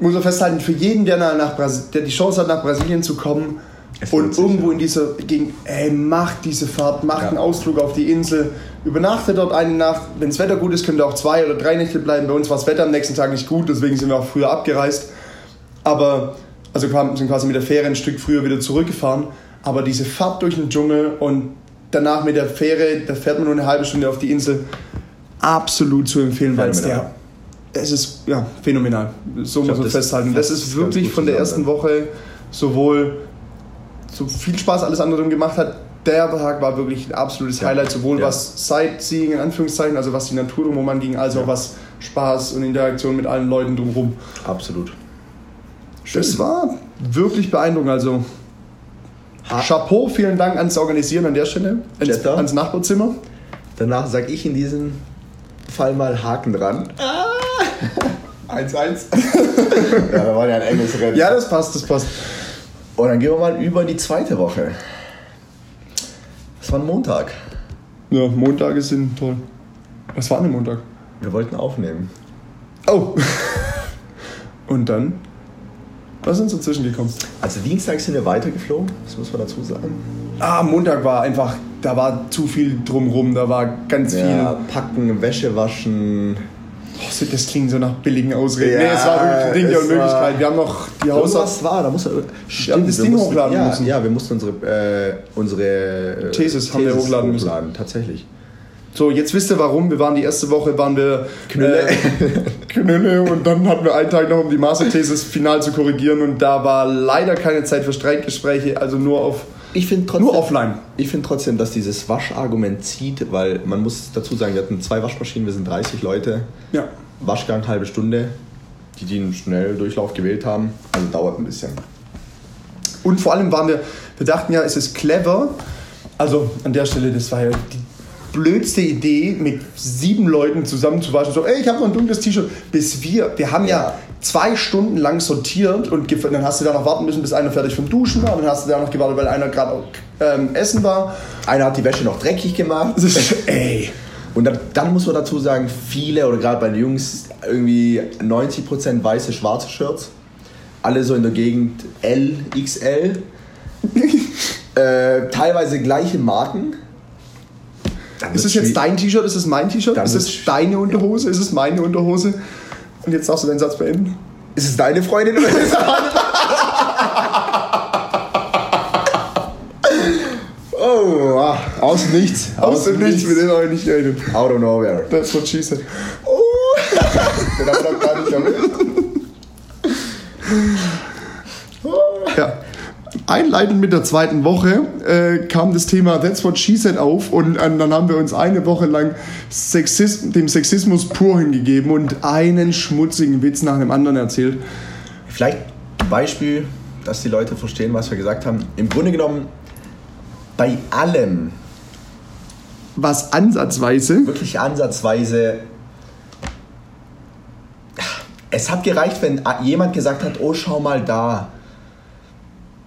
Muss man festhalten, für jeden, der, nach Brasi der die Chance hat, nach Brasilien zu kommen und sich, irgendwo ja. in dieser Gegend, ey, macht diese Fahrt, macht Ja. einen Ausflug auf die Insel, übernachtet dort eine Nacht. Wenn das Wetter gut ist, könnt ihr auch zwei oder drei Nächte bleiben. Bei uns war das Wetter am nächsten Tag nicht gut, deswegen sind wir auch früher abgereist. Aber, also sind quasi mit der Fähre ein Stück früher wieder zurückgefahren. Aber diese Fahrt durch den Dschungel und danach mit der Fähre, da fährt man nur eine halbe Stunde auf die Insel, absolut zu empfehlen, weil es der es ist ja phänomenal. So muss glaub, man das festhalten. Das fasst ist wirklich von der ersten Woche sowohl so viel Spaß alles andere gemacht hat. Der Tag war wirklich ein absolutes Ja. Highlight, sowohl Ja. was Sightseeing in Anführungszeichen, also was die Natur drumherum anging, als auch was Spaß und Interaktion mit allen Leuten drumherum. absolut. Das war wirklich beeindruckend. Also Ha- Chapeau, vielen Dank ans Organisieren an der Stelle, ans, ans Nachbarzimmer. Danach sage ich in diesem Fall mal Haken dran. 1-1. ja, da war ja ein enges Rennen. Ja, das passt, das passt. Und dann gehen wir mal über die zweite Woche. Das war ein Montag. Ja, Montage sind toll. Was war denn Montag? Wir wollten aufnehmen. Oh. Und dann? Was ist uns dazwischen gekommen? Also Dienstag sind wir weitergeflogen, das muss man dazu sagen. Ah, Montag war einfach, da war zu viel drumrum, da war ganz Ja, viel. packen, Wäsche waschen. Oh, das klingt so nach billigen Ausreden. Ja, nee, es war wirklich ein Ding der Unmöglichkeit. Wir haben noch die Hausarbeit. Irgendwas war, da muss er. Stimmt, das Ding mussten, hochladen ja, müssen. Ja, wir mussten unsere, äh, unsere äh, Thesis haben wir hochladen müssen. Tatsächlich. So, jetzt wisst ihr warum. Wir waren die erste Woche, waren wir Knülle. Äh, Knülle und dann hatten wir einen Tag noch, um die Masterthesis final zu korrigieren und da war leider keine Zeit für Streitgespräche, also nur auf Ich finde trotzdem, nur offline. ich find trotzdem, dass dieses Waschargument zieht, weil man muss dazu sagen, wir hatten zwei Waschmaschinen, wir sind 30 Leute. Ja. Waschgang halbe Stunde. Die, die einen Schnelldurchlauf gewählt haben. Also dauert ein bisschen. Und vor allem waren wir, wir dachten ja, es ist clever. Also an der Stelle, das war ja die blödste Idee, mit sieben Leuten zusammen zu waschen. So, ey, ich habe noch ein dunkles T-Shirt. Bis wir, wir haben ja, Ja. Zwei Stunden lang sortiert und dann hast du da noch warten müssen, bis einer fertig vom Duschen war. Dann hast du da noch gewartet, weil einer gerade ähm, essen war. Einer hat die Wäsche noch dreckig gemacht. Ey. Und dann, dann muss man dazu sagen, viele oder gerade bei den Jungs irgendwie 90% weiße, schwarze Shirts. Alle so in der Gegend L, XL. äh, teilweise gleiche Marken. Ist es jetzt dein T-Shirt? Ist es mein T-Shirt? Ist es deine Unterhose? Ist es meine Unterhose? Und jetzt darfst du deinen Satz beenden. Ist es deine Freundin oder ist es Oh, ah, aus dem nichts. Aus dem Nichts, mit denen habe ich nicht gerechnet. Out of nowhere. That's what she said. Oh, den haben wir doch gar nicht erwähnt. Einleitend mit der zweiten Woche äh, kam das Thema That's What She Said auf und äh, dann haben wir uns eine Woche lang Sexis dem Sexismus pur hingegeben und einen schmutzigen Witz nach dem anderen erzählt. Vielleicht ein Beispiel, dass die Leute verstehen, was wir gesagt haben. Im Grunde genommen, bei allem Was ansatzweise, wirklich ansatzweise. Es hat gereicht, wenn jemand gesagt hat, oh schau mal da.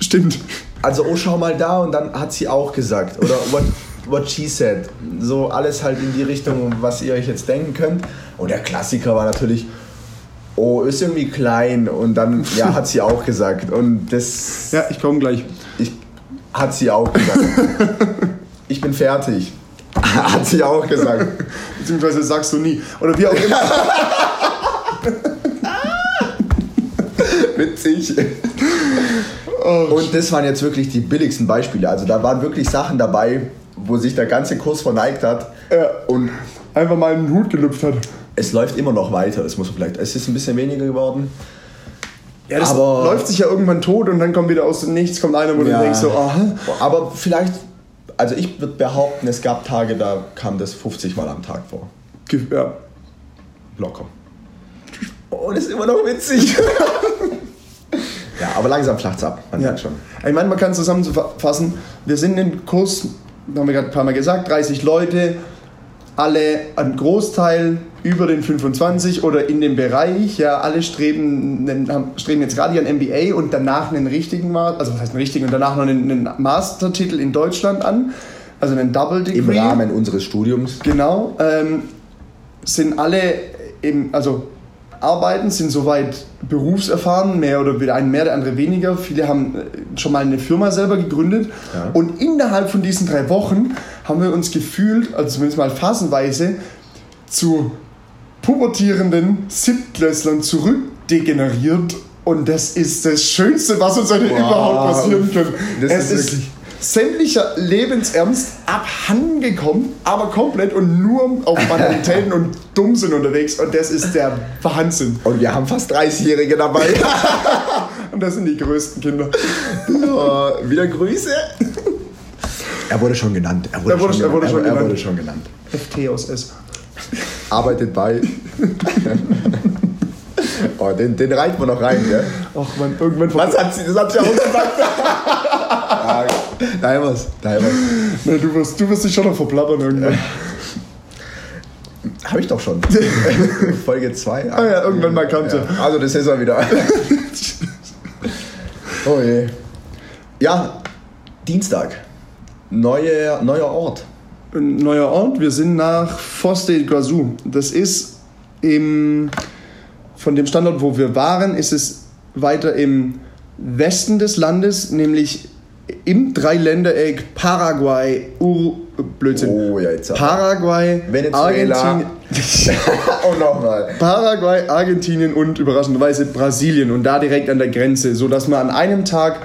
Stimmt, Also oh schau mal da und dann hat sie auch gesagt. Oder what, what she said. So alles halt in die Richtung, was ihr euch jetzt denken könnt. Und der Klassiker war natürlich, oh, ist irgendwie klein. Und dann, ja, hat sie auch gesagt. Und das. Ja, ich komme gleich. Ich, hat sie auch gesagt. ich bin fertig. hat sie auch gesagt. Beziehungsweise sagst du nie. Oder wie auch immer. Witzig. Oh, und das waren jetzt wirklich die billigsten Beispiele. Also da waren wirklich Sachen dabei, wo sich der ganze Kurs verneigt hat. Ja. Und einfach mal in den Hut gelüpft hat. Es läuft immer noch weiter, das muss man vielleicht. Es ist ein bisschen weniger geworden. Ja, das aber läuft sich ja irgendwann tot und dann kommt wieder aus dem Nichts, kommt einer, wo ja, du denkst so, aha. Aber vielleicht, also ich würde behaupten, es gab Tage, da kam das 50 Mal am Tag vor. Ja. Locker. Oh, das ist immer noch witzig. ja, aber langsam flacht es ab, man ja. schon. Ich meine, man kann zusammenfassen, wir sind in Kurs, haben wir gerade ein paar Mal gesagt, 30 Leute, alle, ein Großteil über den 25 oder in dem Bereich, ja, alle streben, streben jetzt gerade ihren MBA und danach einen richtigen, also was heißt einen richtigen und danach noch einen, einen Mastertitel in Deutschland an, also einen Double Degree. Im Rahmen unseres Studiums. Genau, ähm, sind alle im, also arbeiten, sind soweit berufserfahren, mehr oder der mehr, der andere weniger. Viele haben äh, schon mal eine Firma selber gegründet. Ja. Und innerhalb von diesen drei Wochen haben wir uns gefühlt, also zumindest mal phasenweise, zu pubertierenden Siebtklässlern zurückdegeneriert. Und das ist das Schönste, was uns heute wow. überhaupt passieren kann. Das es ist, wirklich sämtlicher Lebensernst abhandengekommen, aber komplett und nur auf Banalitäten und Dummsinn unterwegs. Und das ist der Wahnsinn. Und wir haben fast 30-Jährige dabei. und das sind die größten Kinder. So, wieder Grüße. Er wurde schon genannt. Er wurde, er wurde, schon, er wurde, schon, er, wurde schon genannt. FT aus S. Arbeitet bei. Oh, den, den reiten wir noch rein, gell? Ach man, irgendwann. Was hat sie? Das hat sie auch gesagt. wir's. Da haben wir's. Nee, du, wirst, du wirst dich schon noch verplappern irgendwann. Habe ich doch schon. Folge 2. Ah ja, irgendwann mal kannte. Ja. Also, das ist er wieder. oh je. Ja, Dienstag. Neue, neuer Ort. Neuer Ort. Wir sind nach Fosse Guazou. Das ist im von dem Standort, wo wir waren, ist es weiter im Westen des Landes, nämlich im Dreiländereck Paraguay, Ur Blödsinn. Oh, ja, jetzt Paraguay, Venezuela. Argentinien. und nochmal. Paraguay, Argentinien und überraschenderweise Brasilien und da direkt an der Grenze, sodass man an einem Tag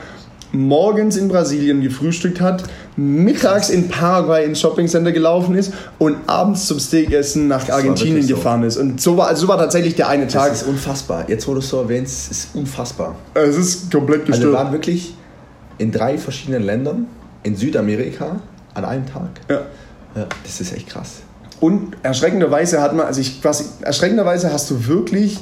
morgens in Brasilien gefrühstückt hat, mittags in Paraguay ins Shoppingcenter gelaufen ist und abends zum Steakessen nach Argentinien gefahren ist. Und so war, also so war tatsächlich der eine Tag. Das ist unfassbar. Jetzt, wo du es so erwähnst, ist unfassbar. Es ist komplett gestört. Also wir waren wirklich in drei verschiedenen Ländern, in Südamerika, an einem Tag. Ja. ja das ist echt krass. Und erschreckenderweise hat man, also ich quasi, erschreckenderweise hast du wirklich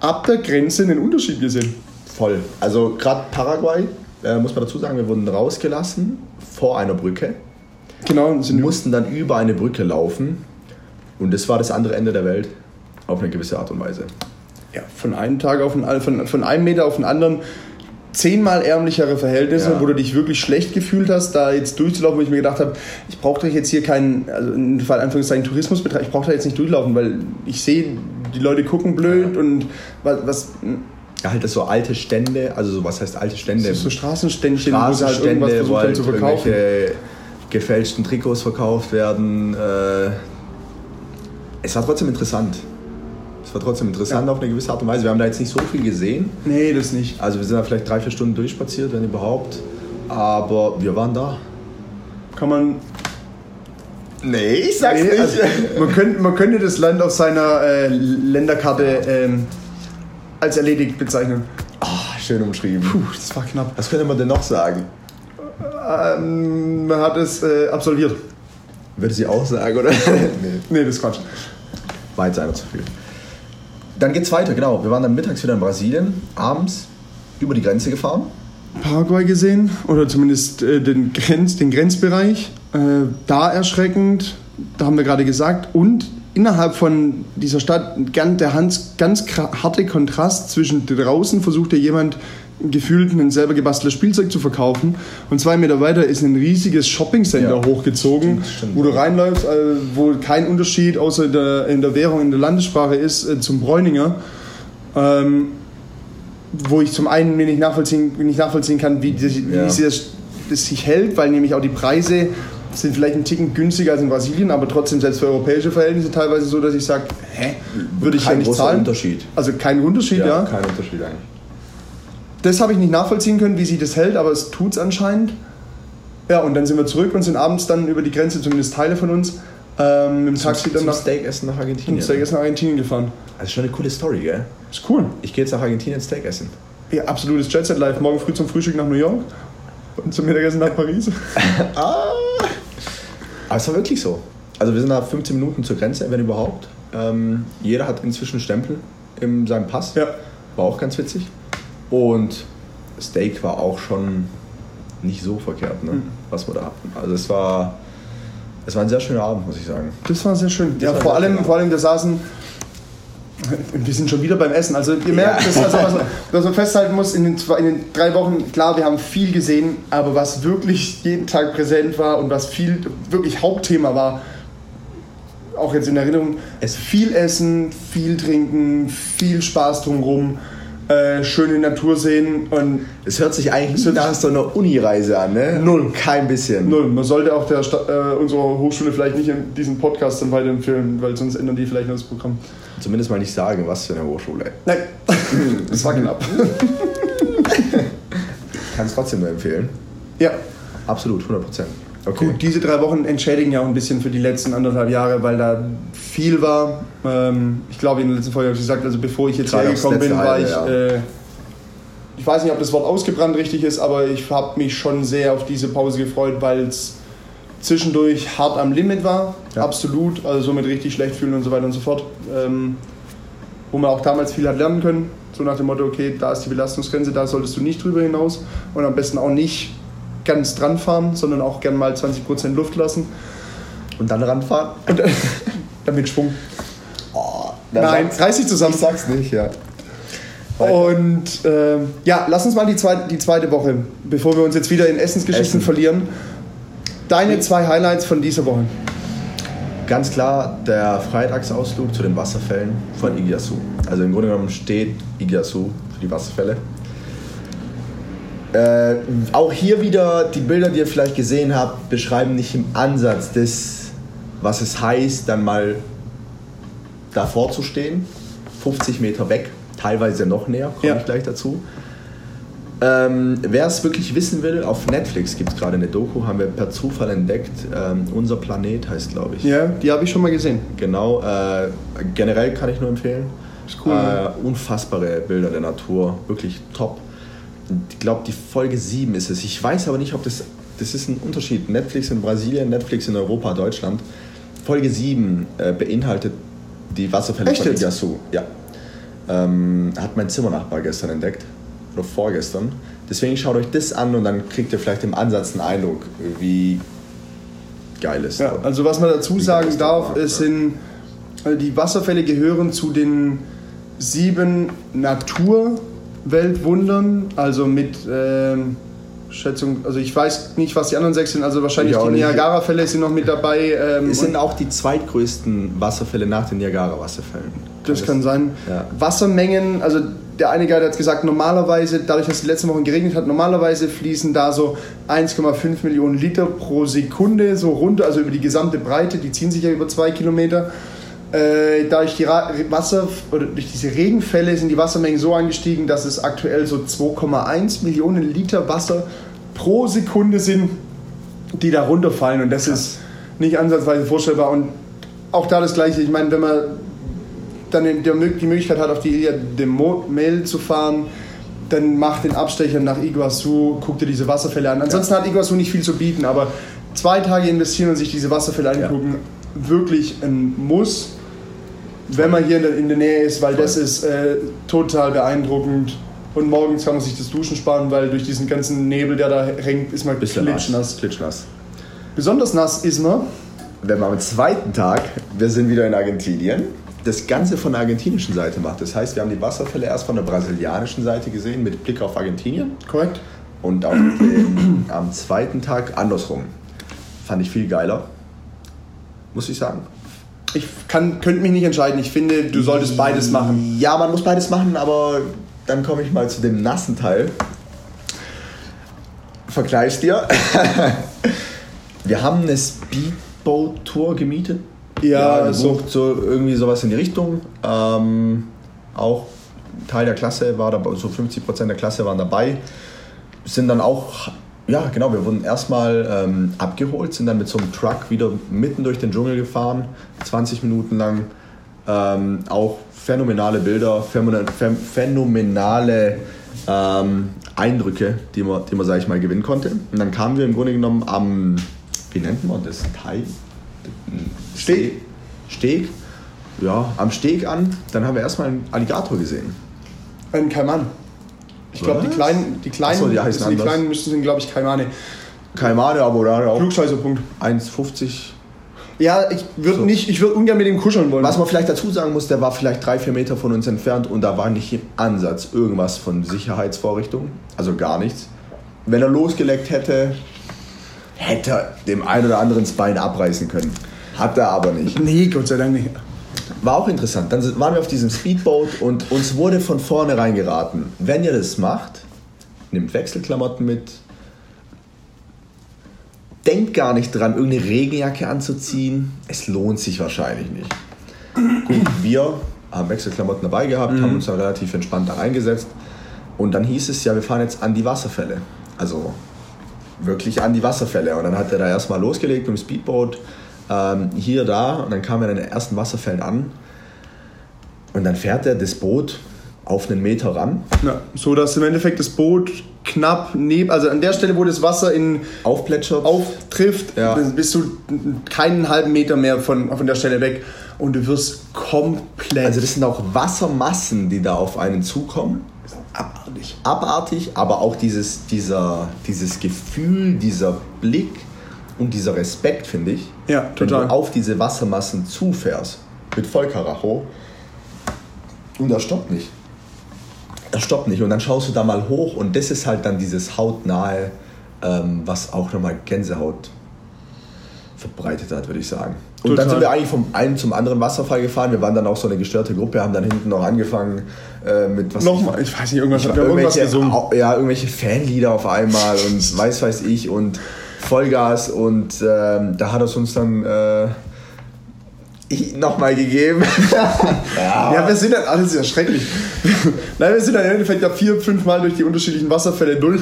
ab der Grenze einen Unterschied gesehen. Voll. Also gerade Paraguay, äh, muss man dazu sagen, wir wurden rausgelassen vor einer Brücke. Genau. Und mussten dann über eine Brücke laufen. Und das war das andere Ende der Welt. Auf eine gewisse Art und Weise. Ja, von einem Tag auf einen, von, von einem Meter auf den anderen zehnmal ärmlichere Verhältnisse, ja. wo du dich wirklich schlecht gefühlt hast, da jetzt durchzulaufen, wo ich mir gedacht habe, ich brauche doch jetzt hier keinen, also in Fall Anführungszeichen Tourismus betreiben, ich brauche da jetzt nicht durchlaufen, weil ich sehe, die Leute gucken blöd ja. und was, was ja, halt das so alte Stände, also so, was heißt alte Stände? So, so Straßenständchen, Straßenstände, wo, halt wo halt zu verkaufen. gefälschten Trikots verkauft werden. Äh, es war trotzdem interessant. Es war trotzdem interessant ja. auf eine gewisse Art und Weise. Wir haben da jetzt nicht so viel gesehen. Nee, das nicht. Also wir sind da vielleicht drei, vier Stunden durchspaziert, wenn überhaupt. Aber wir waren da. Kann man Nee, ich sag's nee, nicht. Also, man, könnte, man könnte das Land auf seiner äh, Länderkarte ähm, als erledigt bezeichnen. Oh, schön umschrieben. Puh, das war knapp. Was könnte man denn noch sagen? Ähm, man hat es äh, absolviert. Würde sie auch sagen, oder? nee. nee, das ist Quatsch. War jetzt einer zu viel. Dann geht's weiter, genau. Wir waren dann mittags wieder in Brasilien, abends über die Grenze gefahren. Paraguay gesehen, oder zumindest äh, den, Grenz, den Grenzbereich. Äh, da erschreckend, da haben wir gerade gesagt. Und innerhalb von dieser Stadt der ganz, ganz harte Kontrast zwischen draußen versucht ja jemand gefühlt ein selber gebasteltes Spielzeug zu verkaufen. Und zwei Meter weiter ist ein riesiges Shoppingcenter Ja. hochgezogen, Stimmt, wo du ja. reinläufst, äh, wo kein Unterschied außer in der, in der Währung, in der Landessprache ist äh, zum Bräuninger. Ähm, wo ich zum einen mir nicht nachvollziehen, nicht nachvollziehen kann, wie, das, wie Ja. sich das, das sich hält, weil nämlich auch die Preise sind vielleicht ein Ticken günstiger als in Brasilien, aber trotzdem selbst für europäische Verhältnisse teilweise so, dass ich sage, hä, würde ich ja nicht zahlen. Unterschied. Also kein Unterschied, ja. kein Unterschied eigentlich. Das habe ich nicht nachvollziehen können, wie sich das hält, aber es tut es anscheinend. Ja, und dann sind wir zurück und sind abends dann über die Grenze, zumindest Teile von uns, ähm, mit dem Taxi dann Zum nach Steakessen nach Argentinien. Steak essen nach Argentinien gefahren. Das ist schon eine coole Story, gell? Ist cool. Ich gehe jetzt nach Argentinien Steak essen. Ja, absolutes Jet Set Live. Morgen früh zum Frühstück nach New York und zum Mittagessen nach Paris. Aber es war wirklich so. Also wir sind nach 15 Minuten zur Grenze, wenn überhaupt. Ähm, jeder hat inzwischen Stempel in seinem Pass. Ja. War auch ganz witzig. Und Steak war auch schon nicht so verkehrt, ne? was wir da hatten. Also es war, es war ein sehr schöner Abend, muss ich sagen. Das war sehr schön. Ja, war vor allem, vor allem, wir saßen. Wir sind schon wieder beim Essen. Also ihr merkt, Ja. das, also, was, was man festhalten muss, in den, zwei, in den drei Wochen, klar, wir haben viel gesehen, aber was wirklich jeden Tag präsent war und was viel wirklich Hauptthema war, auch jetzt in Erinnerung, Es- viel Essen, viel Trinken, viel Spaß drumherum, äh, schöne Natur sehen und Es hört sich eigentlich nicht nach so einer Unireise an, ne? Null. Kein bisschen. Null. Man sollte auch der Sta äh, unserer Hochschule vielleicht nicht in diesen Podcast dann weiterempfehlen, weil sonst ändern die vielleicht noch das Programm. Zumindest mal nicht sagen, was für eine Hochschule. Nein, das war knapp. Kann es trotzdem nur empfehlen. Ja, Absolut, 100 Prozent. Okay. gut, diese drei Wochen entschädigen ja auch ein bisschen für die letzten anderthalb Jahre, weil da viel war. Ähm, ich glaube, in der letzten Folge habe ich gesagt, also bevor ich jetzt Gerade hergekommen bin, war halbe ich. Jahr. Äh, ich weiß nicht, ob das Wort ausgebrannt richtig ist, aber ich habe mich schon sehr auf diese Pause gefreut, weil es zwischendurch hart am Limit war. Ja. Absolut. Also somit richtig schlecht fühlen und so weiter und so fort. Ähm, wo man auch damals viel hat lernen können. So nach dem Motto, okay, da ist die Belastungsgrenze, da solltest du nicht drüber hinaus. Und am besten auch nicht ganz dran fahren, sondern auch gern mal 20% Luft lassen. Und dann ranfahren? Und damit Schwung. Oh, dann Nein, sag's- reiß dich zusammen. Ich sag's nicht, ja. Und ähm, ja, lass uns mal die zweite, die zweite Woche, bevor wir uns jetzt wieder in Essensgeschichten Essen. verlieren. Deine zwei Highlights von dieser Woche. Ganz klar der Freitagsausflug zu den Wasserfällen von Iguazu. Also im Grunde genommen steht Iguazu für die Wasserfälle. Äh, auch hier wieder die Bilder, die ihr vielleicht gesehen habt, beschreiben nicht im Ansatz das, was es heißt, dann mal davor zu stehen. 50 Meter weg, teilweise noch näher, komme Ja. ich gleich dazu. Ähm, Wer es wirklich wissen will, auf Netflix gibt es gerade eine Doku, haben wir per Zufall entdeckt. Ähm, Unser Planet heißt, glaube ich. Ja, die habe ich schon mal gesehen. Genau, äh, generell kann ich nur empfehlen. Ist cool, ne? Äh, unfassbare Bilder der Natur, wirklich top. Ich glaube, die Folge 7 ist es. Ich weiß aber nicht, ob das. Das ist ein Unterschied. Netflix in Brasilien, Netflix in Europa, Deutschland. Folge 7 äh, beinhaltet die Wasserfälle Echt von? Iguazu. Ja. Ähm, hat mein Zimmernachbar gestern entdeckt. Oder vorgestern. Deswegen schaut euch das an und dann kriegt ihr vielleicht im Ansatz einen Eindruck, wie geil es Ja, dort. also was man dazu sagen darf, ja. sind äh, die Wasserfälle gehören zu den sieben Naturweltwundern, also mit ähm, Schätzung, also ich weiß nicht, was die anderen sechs sind, also wahrscheinlich die. Niagara-Fälle sind noch mit dabei. Ähm, Es sind auch die zweitgrößten Wasserfälle nach den Niagara-Wasserfällen. Das kann sein. Ja. Wassermengen, also der eine Guide hat gesagt, normalerweise, dadurch, dass es die letzten Wochen geregnet hat, normalerweise fließen da so 1,5 Millionen Liter pro Sekunde so runter, also über die gesamte Breite, die ziehen sich ja über zwei Kilometer. Äh, dadurch die Ra Wasser oder durch diese Regenfälle sind die Wassermengen so angestiegen, dass es aktuell so 2,1 Millionen Liter Wasser pro Sekunde sind, die da runterfallen. Und das ist nicht ansatzweise vorstellbar. Und auch da das Gleiche. Ich meine, wenn man dann die Möglichkeit hat, auf die Ilha de Mel zu fahren, dann macht den Abstecher nach Iguazu, guckt dir diese Wasserfälle an. Ansonsten hat Iguazu nicht viel zu bieten, aber zwei Tage investieren und sich diese Wasserfälle angucken, wirklich ein Muss, wenn man hier in der, Nähe ist, weil das ist äh, total beeindruckend. Und morgens kann man sich das Duschen sparen, weil durch diesen ganzen Nebel, der da hängt, ist man Bisschen klitschnass. nass. Klitschnass. Besonders nass ist man. Wenn wir am zweiten Tag, wir sind wieder in Argentinien das Ganze von der argentinischen Seite macht. Das heißt, wir haben die Wasserfälle erst von der brasilianischen Seite gesehen mit Blick auf Argentinien. Korrekt. Und dem, am zweiten Tag andersrum. Fand ich viel geiler. Muss ich sagen. Ich kann, könnte mich nicht entscheiden. Ich finde, du solltest beides machen. Ja, man muss beides machen, aber dann komme ich mal zu dem nassen Teil. Vergleich's dir. Wir haben eine Speedboat-Tour gemietet. Ja, so. gebucht, so irgendwie sowas in die Richtung. Ähm, auch Teil der Klasse war dabei, so 50% der Klasse waren dabei. Sind dann auch, ja genau, wir wurden erstmal ähm, abgeholt, sind dann mit so einem Truck wieder mitten durch den Dschungel gefahren, 20 Minuten lang. Ähm, auch phänomenale Bilder, phänomen- phän- phänomenale ähm, Eindrücke, die man, die man, sag ich mal, gewinnen konnte. Und dann kamen wir im Grunde genommen am, wie nennt man das, Teil? Steg. Steg. Ja, am Steg an. Dann haben wir erstmal einen Alligator gesehen. Ein Kaiman. Ich glaube, die kleinen, die kleinen, so, die heißen die anders. kleinen müssten sind, glaube ich, Kaimane. Kaimane, aber da auch Klugscheißerpunkt. 1,50. Ja, ich würde So. nicht, ich würde ungern mit dem kuscheln wollen. Was man vielleicht dazu sagen muss, der war vielleicht drei, vier Meter von uns entfernt und da war nicht im Ansatz irgendwas von Sicherheitsvorrichtungen. Also gar nichts. Wenn er losgeleckt hätte, hätte er dem einen oder anderen das Bein abreißen können. Hat er aber nicht. Nee, Gott sei Dank nicht. War auch interessant. Dann waren wir auf diesem Speedboat und uns wurde von vornherein geraten, wenn ihr das macht, nehmt Wechselklamotten mit, denkt gar nicht dran, irgendeine Regenjacke anzuziehen. Es lohnt sich wahrscheinlich nicht. Gut, wir haben Wechselklamotten dabei gehabt, haben uns dann relativ entspannt da reingesetzt und dann hieß es ja, wir fahren jetzt an die Wasserfälle. Also wirklich an die Wasserfälle. Und dann hat er da erstmal losgelegt mit dem Speedboot, ähm, hier, da, und dann kam er an den ersten Wasserfällen an. Und dann fährt er das Boot auf einen Meter ran, Ja, so dass im Endeffekt das Boot knapp neben, also an der Stelle, wo das Wasser in aufplätschert. auftrifft, Ja. bist du keinen halben Meter mehr von, von der Stelle weg und du wirst komplett Also das sind auch Wassermassen, die da auf einen zukommen. abartig. Abartig, aber auch dieses, dieser, dieses Gefühl, dieser Blick und dieser Respekt, finde ich. Ja, Wenn total. du auf diese Wassermassen zufährst, mit Vollkaracho, und er stoppt nicht. Er stoppt nicht. Und dann schaust du da mal hoch und das ist halt dann dieses hautnahe, ähm, was auch nochmal Gänsehaut verbreitet hat, würde ich sagen. Und dann Total. sind wir eigentlich vom einen zum anderen Wasserfall gefahren. Wir waren dann auch so eine gestörte Gruppe, haben dann hinten noch angefangen äh, mit was Nochmal, ich weiß nicht, irgendwas, ich irgendwas irgendwelche, gesungen. ja, irgendwelche Fanlieder auf einmal und weiß weiß ich und Vollgas und ähm, da hat es uns dann äh, nochmal gegeben. Ja, wir sind dann, alles ja schrecklich. Nein, wir sind dann im Endeffekt ja vier, fünf Mal durch die unterschiedlichen Wasserfälle durch.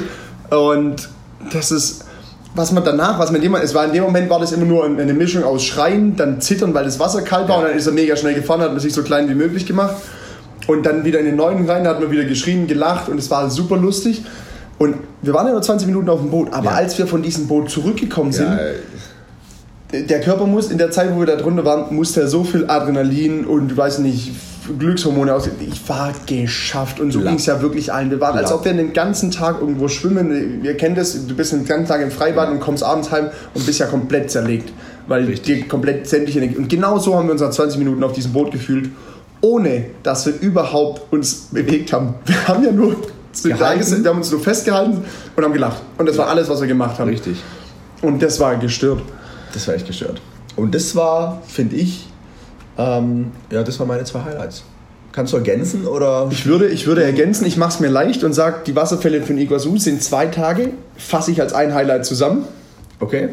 Und das ist, was man danach, was man in dem, es war in dem Moment war das immer nur eine Mischung aus Schreien, dann Zittern, weil das Wasser kalt war und dann ist er mega schnell gefahren, hat man sich so klein wie möglich gemacht. Und dann wieder in den neuen rein, da hat man wieder geschrien, gelacht und es war super lustig. Und wir waren ja nur 20 Minuten auf dem Boot, aber Ja. als wir von diesem Boot zurückgekommen sind, ja, der Körper muss, in der Zeit, wo wir da drunter waren, musste er so viel Adrenalin und, weiß nicht, Glückshormone aus. Ich war geschafft und so ging es ja wirklich allen. Wir waren, als Klar. ob wir den ganzen Tag irgendwo schwimmen. Ihr kennt das, du bist den ganzen Tag im Freibad und kommst abends heim und bist ja komplett zerlegt. Weil dir komplett sämtliche Energie. Und genau so haben wir uns nach 20 Minuten auf diesem Boot gefühlt, ohne dass wir überhaupt uns bewegt haben. Wir haben ja nur sind da gesessen, wir haben uns nur festgehalten und haben gelacht. Und das war alles, was wir gemacht haben. richtig. Und das war gestört. Das war echt gestört. Und das war, finde ich, ähm, ja, das waren meine zwei Highlights. Kannst du ergänzen oder? Ich würde, ich würde ergänzen, ich mache es mir leicht und sage, die Wasserfälle von Iguazu sind zwei Tage, fasse ich als ein Highlight zusammen. Okay.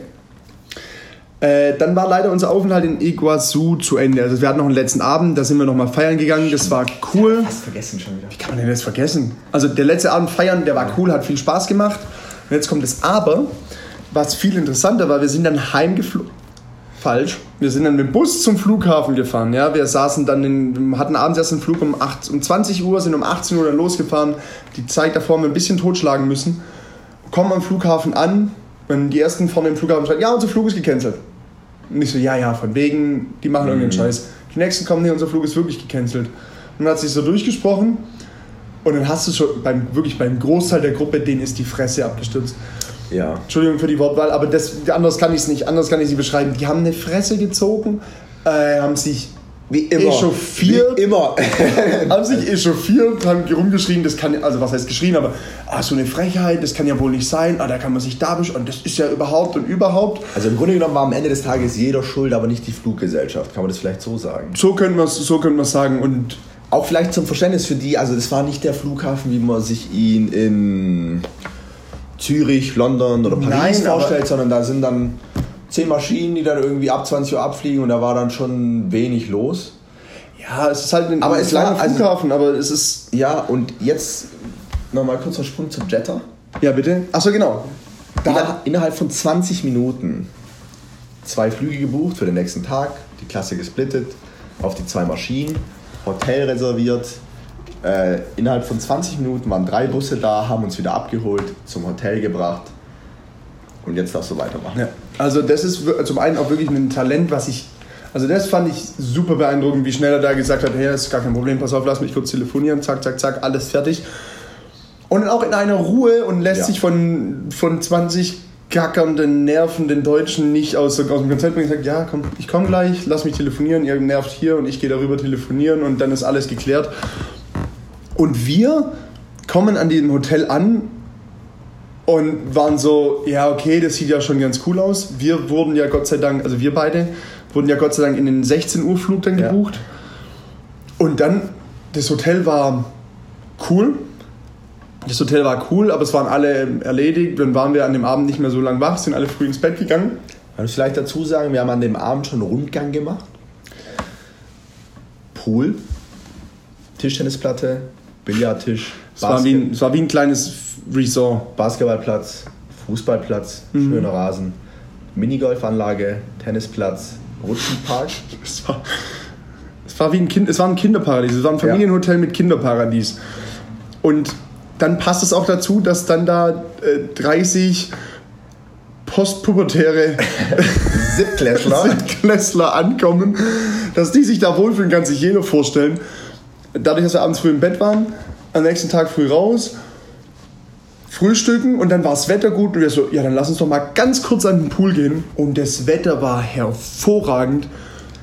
Äh, dann war leider unser Aufenthalt in Iguazu zu Ende. Also wir hatten noch einen letzten Abend, da sind wir noch mal feiern gegangen, das war cool. Fast vergessen schon wieder. Wie kann man denn das vergessen? Also der letzte Abend feiern, der war cool, hat viel Spaß gemacht. Und jetzt kommt das Aber, was viel interessanter war, wir sind dann heimgeflogen. Falsch. Wir sind dann mit dem Bus zum Flughafen gefahren. Ja, wir saßen dann in, hatten abends erst einen Flug um, 8, um 20 Uhr, sind um 18 Uhr dann losgefahren. Die Zeit davor haben wir ein bisschen totschlagen müssen. Kommen am Flughafen an, wenn die ersten vorne im Flughafen schreiben, ja, unser Flug ist gecancelt. Und ich so, ja, ja, von wegen, die machen irgendeinen Scheiß. Die nächsten kommen, nee, unser Flug ist wirklich gecancelt. Und dann hat sich so durchgesprochen und dann hast du schon beim, wirklich beim Großteil der Gruppe, denen ist die Fresse abgestürzt. Ja. Entschuldigung für die Wortwahl, aber das, anders kann ich es nicht, anders kann ich sie beschreiben. Die haben eine Fresse gezogen, äh, haben sich wie immer. echauffiert. Wie immer. haben sich echauffiert, haben rumgeschrien, das kann, also was heißt geschrien, aber ah, so eine Frechheit, das kann ja wohl nicht sein, ah, da kann man sich da besch- und das ist ja überhaupt und überhaupt. Also im Grunde genommen war am Ende des Tages jeder schuld, aber nicht die Fluggesellschaft. Kann man das vielleicht so sagen? So können wir es so können sagen und Auch vielleicht zum Verständnis für die, also das war nicht der Flughafen, wie man sich ihn in Zürich, London oder Paris Nein, vorstellt, sondern da sind dann zehn Maschinen, die dann irgendwie ab 20 Uhr abfliegen und da war dann schon wenig los. ja, es ist halt ein Aber es kleiner also- Flughafen, aber es ist Ja, und jetzt nochmal kurzer Sprung zum Jetta. ja bitte. Achso, genau. Da Inner, innerhalb von 20 Minuten zwei Flüge gebucht für den nächsten Tag, die Klasse gesplittet auf die zwei Maschinen, Hotel reserviert. Äh, innerhalb von 20 Minuten waren drei Busse da, haben uns wieder abgeholt, zum Hotel gebracht. Und jetzt darfst du weitermachen. Ja, also das ist zum einen auch wirklich ein Talent, was ich, also das fand ich super beeindruckend, wie schnell er da gesagt hat, hey, das ist gar kein Problem, pass auf, lass mich kurz telefonieren, zack, zack, zack, alles fertig. Und auch in einer Ruhe und lässt Ja. sich von, von 20 gackernden, nervenden Deutschen nicht aus, aus dem Konzept bringen. Sagt, ja, komm, ich komme gleich, lass mich telefonieren, ihr nervt hier und ich gehe darüber telefonieren und dann ist alles geklärt. Und wir kommen an diesem Hotel an und waren so, ja, okay, das sieht ja schon ganz cool aus. Wir wurden ja Gott sei Dank, also wir beide, wurden ja Gott sei Dank in den 16 Uhr Flug dann Ja. gebucht. Und dann, das Hotel war cool. Das Hotel war cool, aber es waren alle erledigt. Dann waren wir an dem Abend nicht mehr so lang wach, sind alle früh ins Bett gegangen. Man muss vielleicht dazu sagen, wir haben an dem Abend schon einen Rundgang gemacht. Pool, Tischtennisplatte, Billardtisch, Es war, wie ein, es war wie ein kleines Resort. Basketballplatz, Fußballplatz, Mhm. schöner Rasen, Minigolfanlage, Tennisplatz, Rutschenpark. Es war, es war wie ein Kind, es war ein Kinderparadies, es war ein Familienhotel mit Kinderparadies. Und dann passt es auch dazu, dass dann da äh, 30 postpubertäre Siebtklässler. Siebtklässler ankommen, dass die sich da wohlfühlen, kann sich jeder vorstellen. Dadurch, dass wir abends früh im Bett waren, am nächsten Tag früh raus, frühstücken und dann war das Wetter gut und wir so, ja, dann lass uns doch mal ganz kurz an den Pool gehen. Und das Wetter war hervorragend.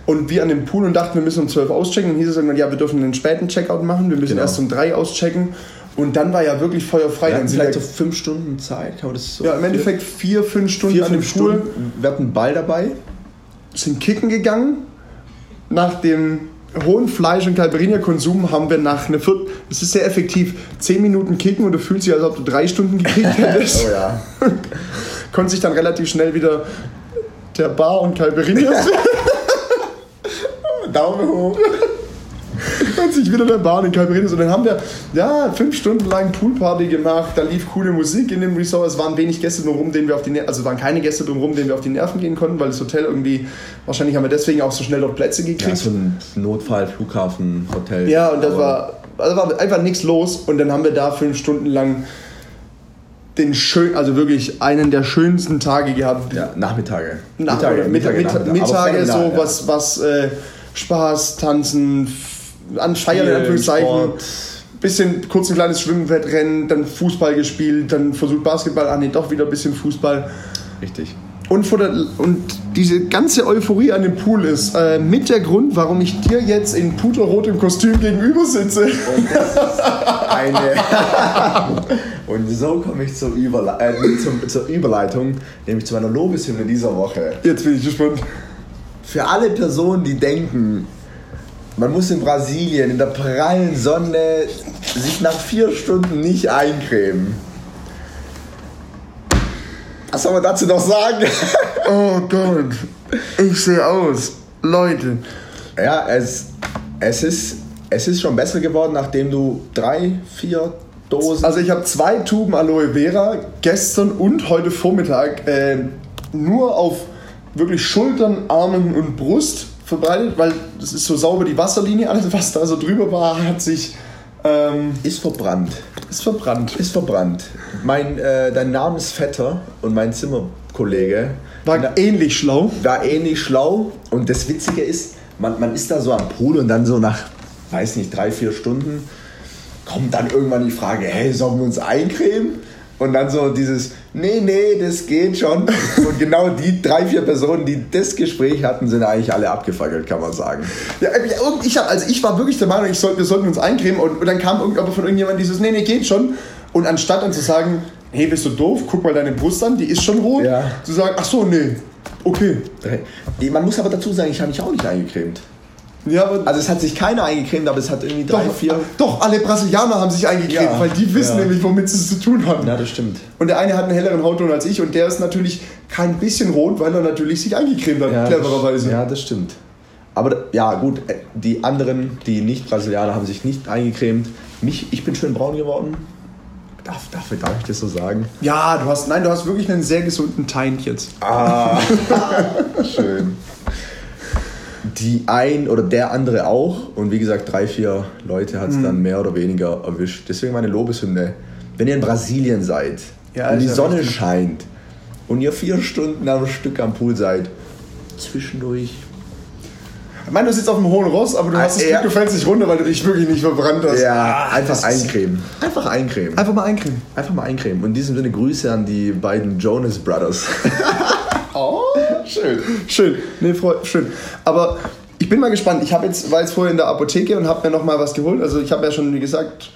Und wir an dem Pool und dachten, wir müssen um 12 auschecken. Und hieß es irgendwann, ja, wir dürfen einen späten Checkout machen, wir müssen Genau. erst um 3 auschecken. Und dann war ja wirklich feuerfrei. Wir Dann vielleicht so wir, fünf Stunden Zeit, kann man das so? ja, im Endeffekt vier, fünf Stunden vier, an dem fünf Pool. Stunden. Wir hatten einen Ball dabei. sind kicken gegangen. Nach dem hohen Fleisch- und Caipirinha-Konsum haben wir nach einer Viertel, es ist sehr effektiv, 10 Minuten kicken und du fühlst dich, als ob du drei Stunden gekickt hättest. Oh ja. Konnte sich dann relativ schnell wieder der Bar und Caipirinha Daumen hoch. Konnte sich wieder der Bar und den Caipirinhas und dann haben wir ja fünf Stunden lang Poolparty gemacht. Da lief coole Musik in dem Resort. Es waren wenig Gäste drumherum, denen wir auf die Ner also waren keine Gäste drumherum, denen wir auf die Nerven gehen konnten, weil das Hotel irgendwie wahrscheinlich haben wir deswegen auch so schnell dort Plätze gekriegt. Ja, so ein Notfall, Flughafen, Hotel. Ja, und das war, also war einfach nichts los. Und dann haben wir da fünf Stunden lang den schön, also wirklich einen der schönsten Tage gehabt. Ja, Nachmittage. Nach, Mittage, Mittage, Mittage, Nachmittage. Mittage so phänomenal, was, was äh, Spaß, Tanzen, an Feiern in Anführungszeichen. Sport. Bisschen kurz ein kleines Schwimmwettrennen, dann Fußball gespielt, dann versucht Basketball, ah nee, doch wieder ein bisschen Fußball. Richtig. Und, der, und diese ganze Euphorie an dem Pool ist äh, mit der Grund, warum ich dir jetzt in puterrotem Kostüm gegenüber sitze. Und das ist eine. und so komme ich zur, Überle äh, zum, zur Überleitung, nämlich zu meiner Lobeshymne dieser Woche. Jetzt bin ich gespannt. Für alle Personen, die denken, man muss in Brasilien in der prallen Sonne sich nach vier Stunden nicht eincremen. Was soll man dazu noch sagen? Oh Gott, ich sehe aus. Leute. ja, es, es, ist, es ist schon besser geworden, nachdem du drei, vier Dosen. Also ich habe zwei Tuben Aloe Vera gestern und heute Vormittag äh, nur auf wirklich Schultern, Armen und Brust verbreitet, weil das ist so sauber die Wasserlinie, alles was da so drüber war, hat sich ähm, ist verbrannt. ist verbrannt. Ist verbrannt. Mein, äh, dein Namensvetter und mein Zimmerkollege War Na- ähnlich schlau. war ähnlich schlau. Und das Witzige ist, man, man ist da so am Pool und dann so nach, weiß nicht, drei, vier Stunden kommt dann irgendwann die Frage, hey, sollen wir uns eincremen? Und dann so dieses, nee, nee, das geht schon. Und genau die drei, vier Personen, die das Gespräch hatten, sind eigentlich alle abgefackelt, kann man sagen. Ja, ich hab, also ich war wirklich der Meinung, ich soll, wir sollten uns eincremen und, und dann kam aber von irgendjemandem dieses, nee, nee, geht schon. Und anstatt dann zu sagen, hey, bist du doof, guck mal deine Brust an, die ist schon rot, Ja. zu sagen, ach so, nee, okay. Man muss aber dazu sagen, ich habe mich auch nicht eingecremt. Ja, Also es hat sich keiner eingecremt, aber es hat irgendwie drei, doch, vier... doch, alle Brasilianer haben sich eingecremt, Ja, weil die wissen ja. nämlich, womit sie es zu tun haben. Ja, das stimmt. Und der eine hat einen helleren Hautton als ich und der ist natürlich kein bisschen rot, weil er natürlich sich eingecremt hat, Ja, clevererweise. Das, ja, das stimmt. Aber ja, gut, äh, die anderen, die nicht Brasilianer, haben sich nicht eingecremt. Mich, ich bin schön braun geworden. Darf, dafür darf ich das so sagen. Ja, du hast, nein, du hast wirklich einen sehr gesunden Teint jetzt. Ah, schön. Die ein oder der andere auch. Und wie gesagt, drei, vier Leute hat es Mhm. dann mehr oder weniger erwischt. Deswegen meine Lobeshymne. Wenn ihr in Brasilien seid Ja, und die Sonne richtig. scheint und ihr vier Stunden am Stück am Pool seid, zwischendurch Ich meine, du sitzt auf dem hohen Ross, aber du hast das Ah, ja. Glück, du fällst nicht runter, weil du dich wirklich nicht verbrannt hast. Ja, einfach das ist- eincremen. Einfach eincremen. Einfach mal eincremen. Einfach mal eincremen. Und in diesem Sinne Grüße an die beiden Jonas Brothers. Schön. Schön. Nee, freu, schön. Aber ich bin mal gespannt. Ich habe jetzt, war jetzt vorher in der Apotheke und habe mir noch mal was geholt. Also ich habe ja schon, wie gesagt,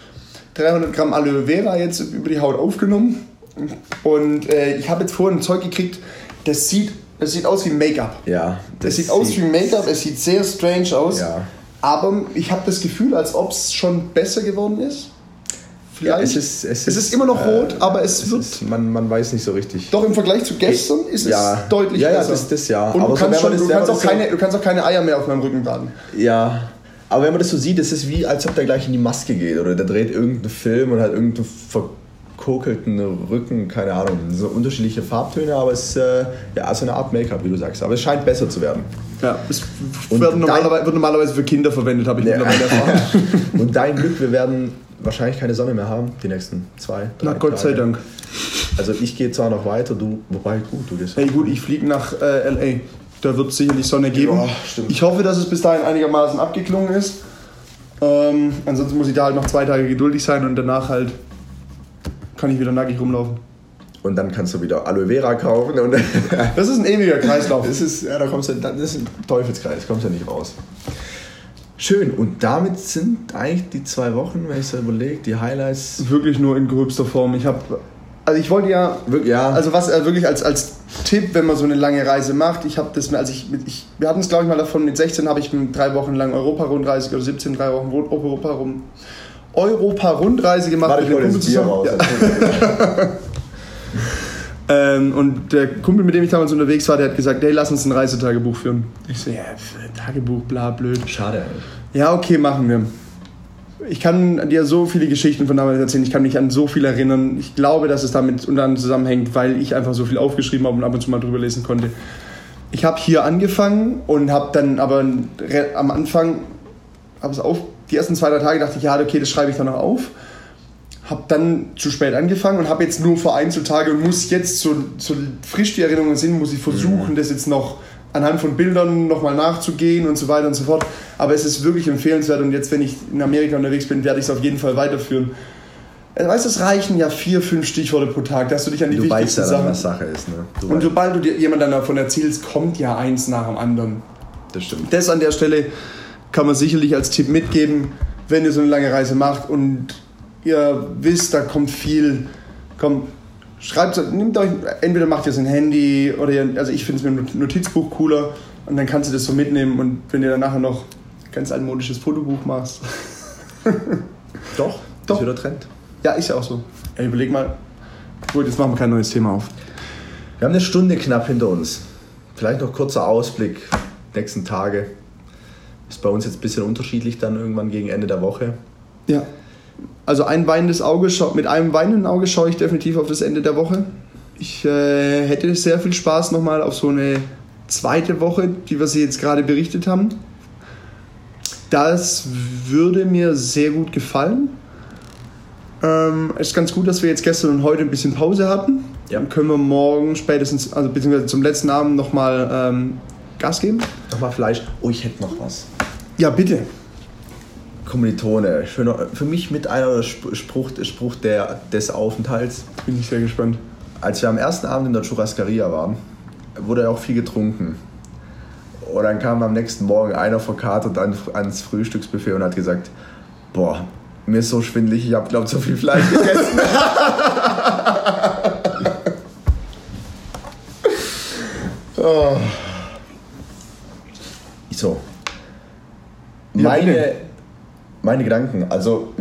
300 Gramm Aloe Vera jetzt über die Haut aufgenommen. Und äh, ich habe jetzt vorhin ein Zeug gekriegt, das sieht, das sieht aus wie Make-up. Ja, Das sieht aus wie Make-up, es sieht sehr strange aus. Ja. Aber ich habe das Gefühl, als ob es schon besser geworden ist. Ja, Vielleicht. es, ist, es, Es ist immer noch rot, aber es wird- Ist, man, man weiß nicht so richtig. Doch im Vergleich zu gestern ist es Ja. deutlich Ja, ja, besser. das- das ja. Und Aber du, so, kannst wenn schon, du, das- kannst auch das keine, du kannst auch keine Eier mehr auf meinem Rücken baden. Ja. Aber wenn man das so sieht, ist es wie, als ob der gleich in die Maske geht. Oder der dreht irgendeinen Film und hat irgendeinen verkokelten Rücken, keine Ahnung. So unterschiedliche Farbtöne, aber es ist äh, ja, so eine Art Make-up, wie du sagst. Aber es scheint besser zu werden. Ja, es wird normalerweise, wird normalerweise für Kinder verwendet, habe ich Ja. mittlerweile erfahren. Und dein Glück, wir werden wahrscheinlich keine Sonne mehr haben, die nächsten zwei, drei Na Gott sei Tage. Dank. Also ich gehe zwar noch weiter, du, wobei gut, du gehst. Hey gut, ich fliege nach äh, L.A. Da wird es sicherlich Sonne geben. Ja. Ich hoffe, dass es bis dahin einigermaßen abgeklungen ist. Ähm, ansonsten muss ich da halt noch zwei Tage geduldig sein und danach halt kann ich wieder nackig rumlaufen. Und dann kannst du wieder Aloe Vera kaufen und Das ist ein ewiger Kreislauf. das ist, ja, da kommst du, das ist ein Teufelskreis, kommst ja nicht raus. Schön, und damit sind eigentlich die zwei Wochen, wenn ich so überlege, die Highlights. Wirklich nur in gröbster Form. Ich habe, also ich wollte ja Wirklich, ja, Also was äh, wirklich als, als Tipp, wenn man so eine lange Reise macht, ich habe das, mir- als ich, ich wir hatten es glaube ich mal davon, mit 16 habe ich drei Wochen lang Europa-Rundreise oder 17, drei Wochen Europa rum Europa-Rundreise gemacht warte, ich mit hol einem das Kumpel Bier zusammen. raus. Ja. Ähm, und der Kumpel, mit dem ich damals unterwegs war, der hat gesagt, hey, lass uns ein Reisetagebuch führen. Ich so, ja, Tagebuch, bla, blöd. Schade. Ja, okay, machen wir. Ich kann dir so viele Geschichten von damals erzählen, ich kann mich an so viel erinnern. Ich glaube, dass es damit unter anderem zusammenhängt, weil ich einfach so viel aufgeschrieben habe und ab und zu mal drüber lesen konnte. Ich habe hier angefangen und habe dann aber am Anfang, habe es auf, die ersten zwei, drei Tage dachte ich, ja, okay, das schreibe ich dann noch auf. Habe dann zu spät angefangen und habe jetzt nur vereinzelt Tage und muss jetzt, so, so frisch die Erinnerungen sind, muss ich versuchen, das jetzt noch anhand von Bildern nochmal nachzugehen und so weiter und so fort. Aber es ist wirklich empfehlenswert und jetzt, wenn ich in Amerika unterwegs bin, werde ich es auf jeden Fall weiterführen. Äh, Weißt du, es reichen ja vier, fünf Stichworte pro Tag, dass du dich an die Du weißt wichtigsten ja dann, Sachen... was Sache ist, ne? Du Und weißt, sobald du dir jemand davon erzählst, kommt ja eins nach dem anderen. das stimmt. Das an der Stelle kann man sicherlich als Tipp mitgeben, wenn ihr so eine lange Reise macht und ihr wisst, da kommt viel. Komm, schreibt, nehmt euch, entweder macht ihr es ein Handy oder ihr, also ich finde es mit einem Notizbuch cooler und dann kannst du das so mitnehmen und wenn ihr dann nachher noch ein ganz altmodisches Fotobuch machst. Doch, Doch. ist wieder Trend. Ja, ist ja auch so. Ey, überleg mal. Gut, jetzt machen wir kein neues Thema auf. Wir haben eine Stunde knapp hinter uns. Vielleicht noch kurzer Ausblick. Nächsten Tage. Ist bei uns jetzt ein bisschen unterschiedlich dann irgendwann gegen Ende der Woche. Ja. Also ein weinendes Auge, schau- mit einem weinenden Auge schaue ich definitiv auf das Ende der Woche. Ich äh, hätte sehr viel Spaß nochmal auf so eine zweite Woche, wie wir sie jetzt gerade berichtet haben. Das würde mir sehr gut gefallen. Ähm, es ist ganz gut, dass wir jetzt gestern und heute ein bisschen Pause hatten. Ja. Dann können wir morgen spätestens, also beziehungsweise zum letzten Abend nochmal ähm, Gas geben. Nochmal Fleisch. Oh, ich hätte noch was. Ja, bitte. Kommilitone. Schöner, für mich mit einer Spruch, Spruch der, des Aufenthalts. Bin ich sehr gespannt. Als wir am ersten Abend in der Churrascaria waren, wurde auch viel getrunken. Und dann kam am nächsten Morgen einer verkatert an, ans Frühstücksbuffet und hat gesagt, boah, mir ist so schwindelig, ich habe glaube zu viel Fleisch gegessen. oh. So. Meine, meine Gedanken, also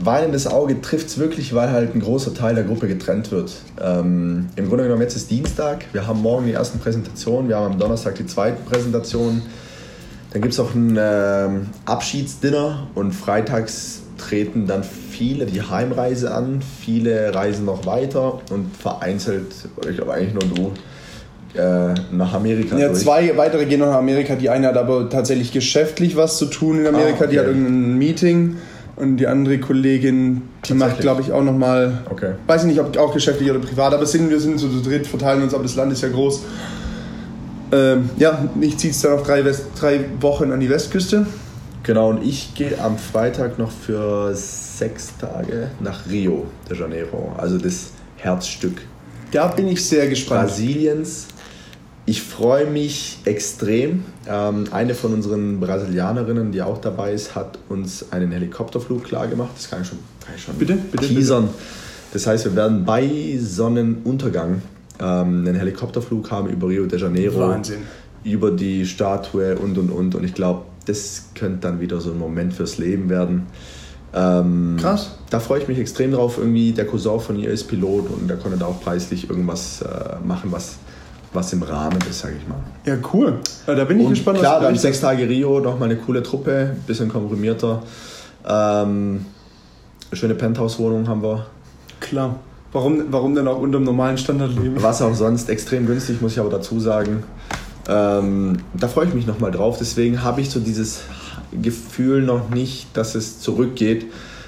weinendes Auge trifft es wirklich, weil halt ein großer Teil der Gruppe getrennt wird. Ähm, Im Grunde genommen, jetzt ist Dienstag, wir haben morgen die ersten Präsentationen, wir haben am Donnerstag die zweiten Präsentationen. Dann gibt es auch ein ähm, Abschiedsdinner und freitags treten dann viele die Heimreise an, viele reisen noch weiter und vereinzelt, ich glaube eigentlich nur du, äh, nach Amerika. Ja, durch. zwei weitere gehen noch nach Amerika. Die eine hat aber tatsächlich geschäftlich was zu tun in Amerika. Ah, okay. Die hat irgendein Meeting. Und die andere Kollegin, die macht, glaube ich, auch nochmal. Okay. Weiß ich nicht, ob auch geschäftlich oder privat, aber sind, wir sind so zu dritt, verteilen uns, aber das Land ist ja groß. Ähm, ja, ich ziehe es dann auf drei, West, drei Wochen an die Westküste. Genau, und ich gehe am Freitag noch für sechs Tage nach Rio de Janeiro, also das Herzstück. Da bin ich sehr gespannt. Brasiliens ich freue mich extrem. Ähm, eine von unseren Brasilianerinnen, die auch dabei ist, hat uns einen Helikopterflug klar gemacht. Das kann ich schon, kann ich schon bitte, bitte, teasern. Bitte. Das heißt, wir werden bei Sonnenuntergang ähm, einen Helikopterflug haben über Rio de Janeiro. Wahnsinn. Über die Statue und und und. Und ich glaube, das könnte dann wieder so ein Moment fürs Leben werden. Ähm, Krass. Da freue ich mich extrem drauf. Irgendwie der Cousin von ihr ist Pilot und der konnte da auch preislich irgendwas äh, machen, was was im Rahmen ist, sage ich mal. Ja, cool. Da bin ich und gespannt. Klar, dann sechs Tage Rio, nochmal eine coole Truppe, bisschen komprimierter. Ähm, schöne Penthouse-Wohnung haben wir. Klar. Warum, warum denn auch unter dem normalen Standard leben? Was auch sonst extrem günstig, muss ich aber dazu sagen. Ähm, da freue ich mich nochmal drauf. Deswegen habe ich so dieses Gefühl noch nicht, dass es zurückgeht.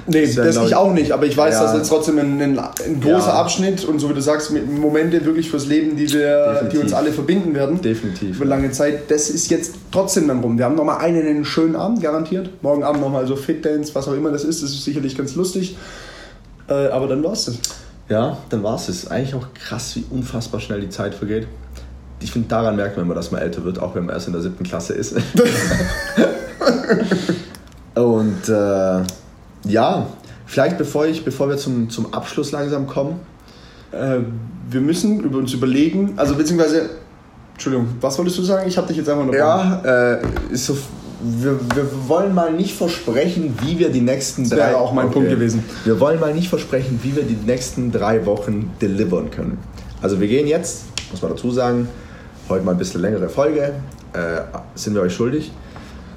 Nee, das, das ich auch nicht, aber ich weiß, ja. dass jetzt trotzdem ein, ein, ein großer ja. Abschnitt und so wie du sagst, mit Momente wirklich fürs Leben, die, wir, die uns alle verbinden werden. Definitiv. Über lange Zeit. Das ist jetzt trotzdem dann rum. Wir haben nochmal einen, einen schönen Abend, garantiert. Morgen Abend nochmal so Fit Dance, was auch immer das ist. Das ist sicherlich ganz lustig. Äh, aber dann war's das. Ja, dann war's es. Eigentlich auch krass, wie unfassbar schnell die Zeit vergeht. Ich finde, daran merkt man immer, dass man älter wird, auch wenn man erst in der siebten Klasse ist. und äh, ja, vielleicht bevor, ich, bevor wir zum, zum Abschluss langsam kommen. Äh, wir müssen über uns überlegen, also beziehungsweise, Entschuldigung, was wolltest du sagen? Ich habe dich jetzt einfach noch. Ja, äh, ist so, wir, wir wollen mal nicht versprechen, wie wir die nächsten das drei. auch mein okay. Punkt gewesen. Wir wollen mal nicht versprechen, wie wir die nächsten drei Wochen delivern können. Also wir gehen jetzt, muss man dazu sagen, heute mal ein bisschen längere Folge, äh, sind wir euch schuldig.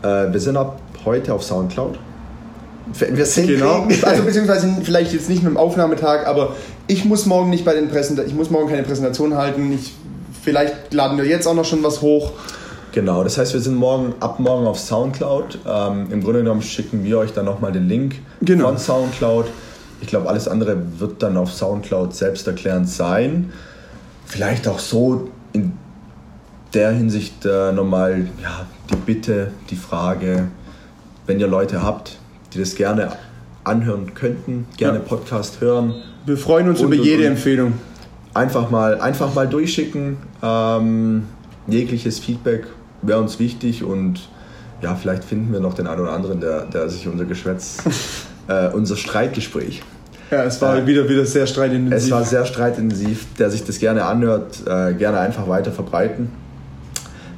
Äh, wir sind ab heute auf Soundcloud wenn wir es genau. Also beziehungsweise vielleicht jetzt nicht mit dem Aufnahmetag, aber ich muss morgen nicht bei den Präsentationen, ich muss morgen keine Präsentation halten. Ich, vielleicht laden wir jetzt auch noch schon was hoch. Genau, das heißt, wir sind morgen ab morgen auf Soundcloud. Ähm, Im Grunde genommen schicken wir euch dann nochmal den Link genau. von Soundcloud. Ich glaube, alles andere wird dann auf Soundcloud selbsterklärend sein. Vielleicht auch so in der Hinsicht äh, nochmal ja, die Bitte, die Frage, wenn ihr Leute habt, die das gerne anhören könnten, gerne ja. Podcast hören. Wir freuen uns und, über jede Empfehlung. Einfach mal, einfach mal durchschicken. Ähm, jegliches Feedback wäre uns wichtig und ja, vielleicht finden wir noch den einen oder anderen, der, der sich unser Geschwätz, äh, unser Streitgespräch. Ja, es war äh, wieder, wieder sehr streitintensiv. Es war sehr streitintensiv. Der sich das gerne anhört, äh, gerne einfach weiter verbreiten.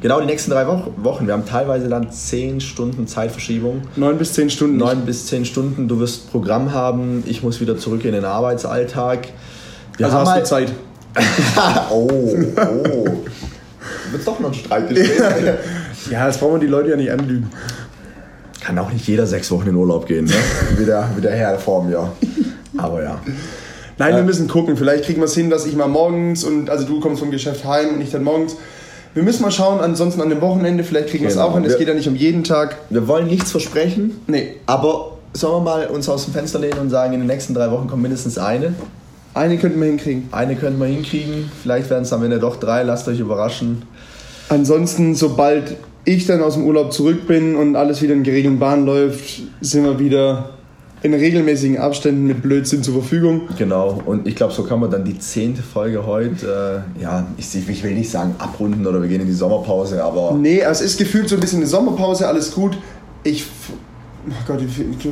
Genau, die nächsten drei Wochen. Wir haben teilweise dann zehn Stunden Zeitverschiebung. Neun bis zehn Stunden. Neun bis zehn Stunden. Du wirst Programm haben. Ich muss wieder zurück in den Arbeitsalltag. Wir also haben hast halt du Zeit. oh, oh. Wird doch noch ein Streit Ja, das brauchen wir die Leute ja nicht anlügen. Kann auch nicht jeder sechs Wochen in Urlaub gehen, ne? wie, der, wie der Herr vor mir. Aber ja. Nein, wir müssen gucken. Vielleicht kriegen wir es hin, dass ich mal morgens und also du kommst vom Geschäft heim und ich dann morgens wir müssen mal schauen, ansonsten an dem Wochenende, vielleicht kriegen genau. wir es auch hin. Es geht ja nicht um jeden Tag. Wir wollen nichts versprechen. Nee. Aber sollen wir mal uns aus dem Fenster lehnen und sagen, in den nächsten drei Wochen kommt mindestens eine? Eine könnten wir hinkriegen. Eine könnten wir hinkriegen. Vielleicht werden es am Ende doch drei. Lasst euch überraschen. Ansonsten, sobald ich dann aus dem Urlaub zurück bin und alles wieder in geregelten Bahnen läuft, sind wir wieder in regelmäßigen Abständen mit Blödsinn zur Verfügung. Genau, und ich glaube, so kann man dann die zehnte Folge heute, äh, ja, ich, ich, will nicht sagen abrunden oder wir gehen in die Sommerpause, aber. Nee, es ist gefühlt so ein bisschen eine Sommerpause, alles gut. Ich, oh Gott,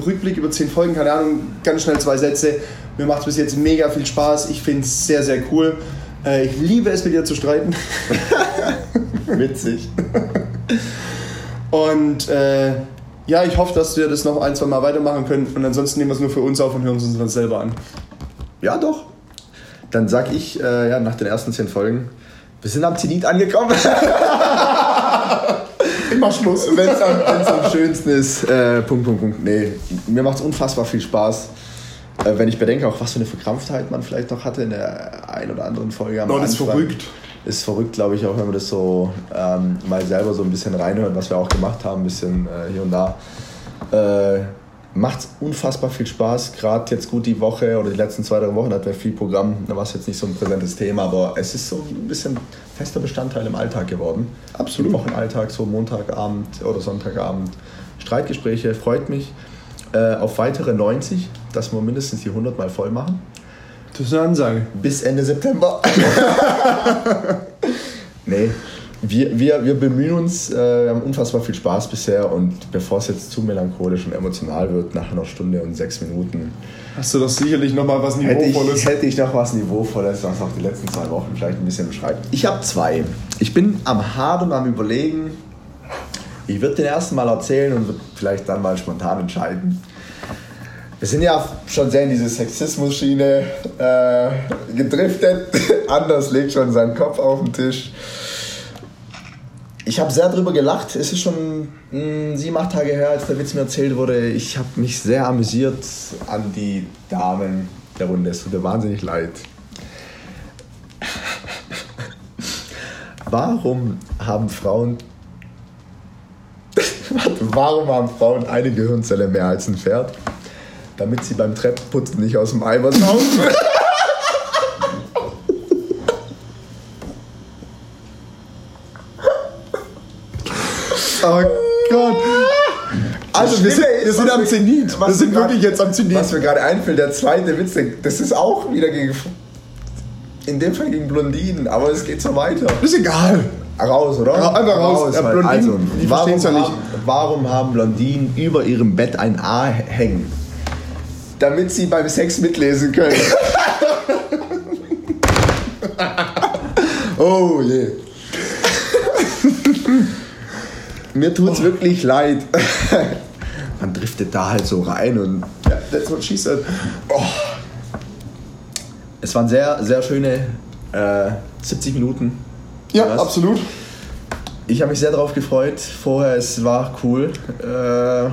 Rückblick über zehn Folgen, keine Ahnung, ganz schnell zwei Sätze. Mir macht es bis jetzt mega viel Spaß, ich finde es sehr, sehr cool. Äh, ich liebe es, mit dir zu streiten. Witzig. Und äh, ja, ich hoffe, dass wir das noch ein, zwei Mal weitermachen können. Und ansonsten nehmen wir es nur für uns auf und hören es uns dann selber an. Ja, doch. Dann sag ich äh, ja, nach den ersten zehn Folgen, wir sind am Zenit angekommen. Immer Schluss. Wenn es am, am, schönsten ist. Äh, Punkt, Punkt, Punkt. Nee, mir macht es unfassbar viel Spaß. Äh, wenn ich bedenke, auch was für eine Verkrampftheit man vielleicht noch hatte in der ein oder anderen Folge. Am das ist verrückt ist verrückt, glaube ich, auch wenn man das so ähm, mal selber so ein bisschen reinhört, was wir auch gemacht haben, ein bisschen äh, hier und da. Äh, macht unfassbar viel Spaß. Gerade jetzt gut die Woche oder die letzten zwei, drei Wochen hatten wir viel Programm. Da war es jetzt nicht so ein präsentes Thema, aber es ist so ein bisschen fester Bestandteil im Alltag geworden. Absolut. Im Wochenalltag, so Montagabend oder Sonntagabend. Streitgespräche, freut mich. Äh, auf weitere 90, dass wir mindestens die 100 mal voll machen. Das ist eine Ansage. Bis Ende September. nee, wir, wir, wir bemühen uns, äh, wir haben unfassbar viel Spaß bisher und bevor es jetzt zu melancholisch und emotional wird, nach einer Stunde und sechs Minuten. Hast du doch sicherlich noch mal was Niveauvolles? Hätte ich, hätte ich noch was Niveauvolles, was auch die letzten zwei Wochen vielleicht ein bisschen beschreibt. Ich habe zwei. Ich bin am und am Überlegen. Ich würde den ersten Mal erzählen und würde vielleicht dann mal spontan entscheiden. Wir sind ja schon sehr in diese Sexismus-Schiene äh, gedriftet. Anders legt schon seinen Kopf auf den Tisch. Ich habe sehr drüber gelacht. Es ist schon mh, hm, sieben, acht Tage her, als der Witz mir erzählt wurde. Ich habe mich sehr amüsiert an die Damen der Runde. Es tut mir wahnsinnig leid. Warum haben Frauen Warum haben Frauen eine Gehirnzelle mehr als ein Pferd? Damit sie beim Treppenputzen nicht aus dem Eimer saugen. oh Gott. Also wir sind, wir sind am Zenit. Wir sind wirklich jetzt am Zenit. Was mir gerade einfällt, der zweite Witz, das ist auch wieder gegen... In dem Fall gegen Blondinen, aber es geht so weiter. Ist egal. Raus, oder? Einfach raus. raus ja, Blondinen, also, warum, ja nicht. warum haben Blondinen über ihrem Bett ein A hängen? Damit sie beim Sex mitlesen können. oh je. Yeah. Mir tut's oh. wirklich leid. Man driftet da halt so rein und. Ja, that's what she said. Oh. Es waren sehr, sehr schöne äh, 70 Minuten. Ja, absolut. Ich habe mich sehr darauf gefreut. Vorher, es war cool. Äh,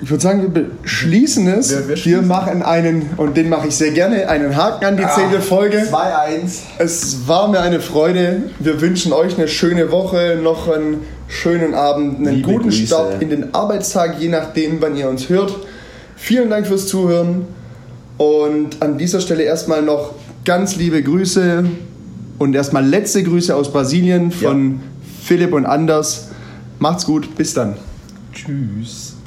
ich würde sagen, wir beschließen es. Wir, wir, wir, machen einen, und den mache ich sehr gerne, einen Haken an die ah, zehnte Folge. 2-1. Es war mir eine Freude. Wir wünschen euch eine schöne Woche, noch einen schönen Abend, einen Liebe guten Grüße. Start in den Arbeitstag, je nachdem, wann ihr uns hört. Vielen Dank fürs Zuhören. Und an dieser Stelle erstmal noch ganz liebe Grüße und erstmal letzte Grüße aus Brasilien von ja. Philipp und Anders. Macht's gut, bis dann. Tschüss.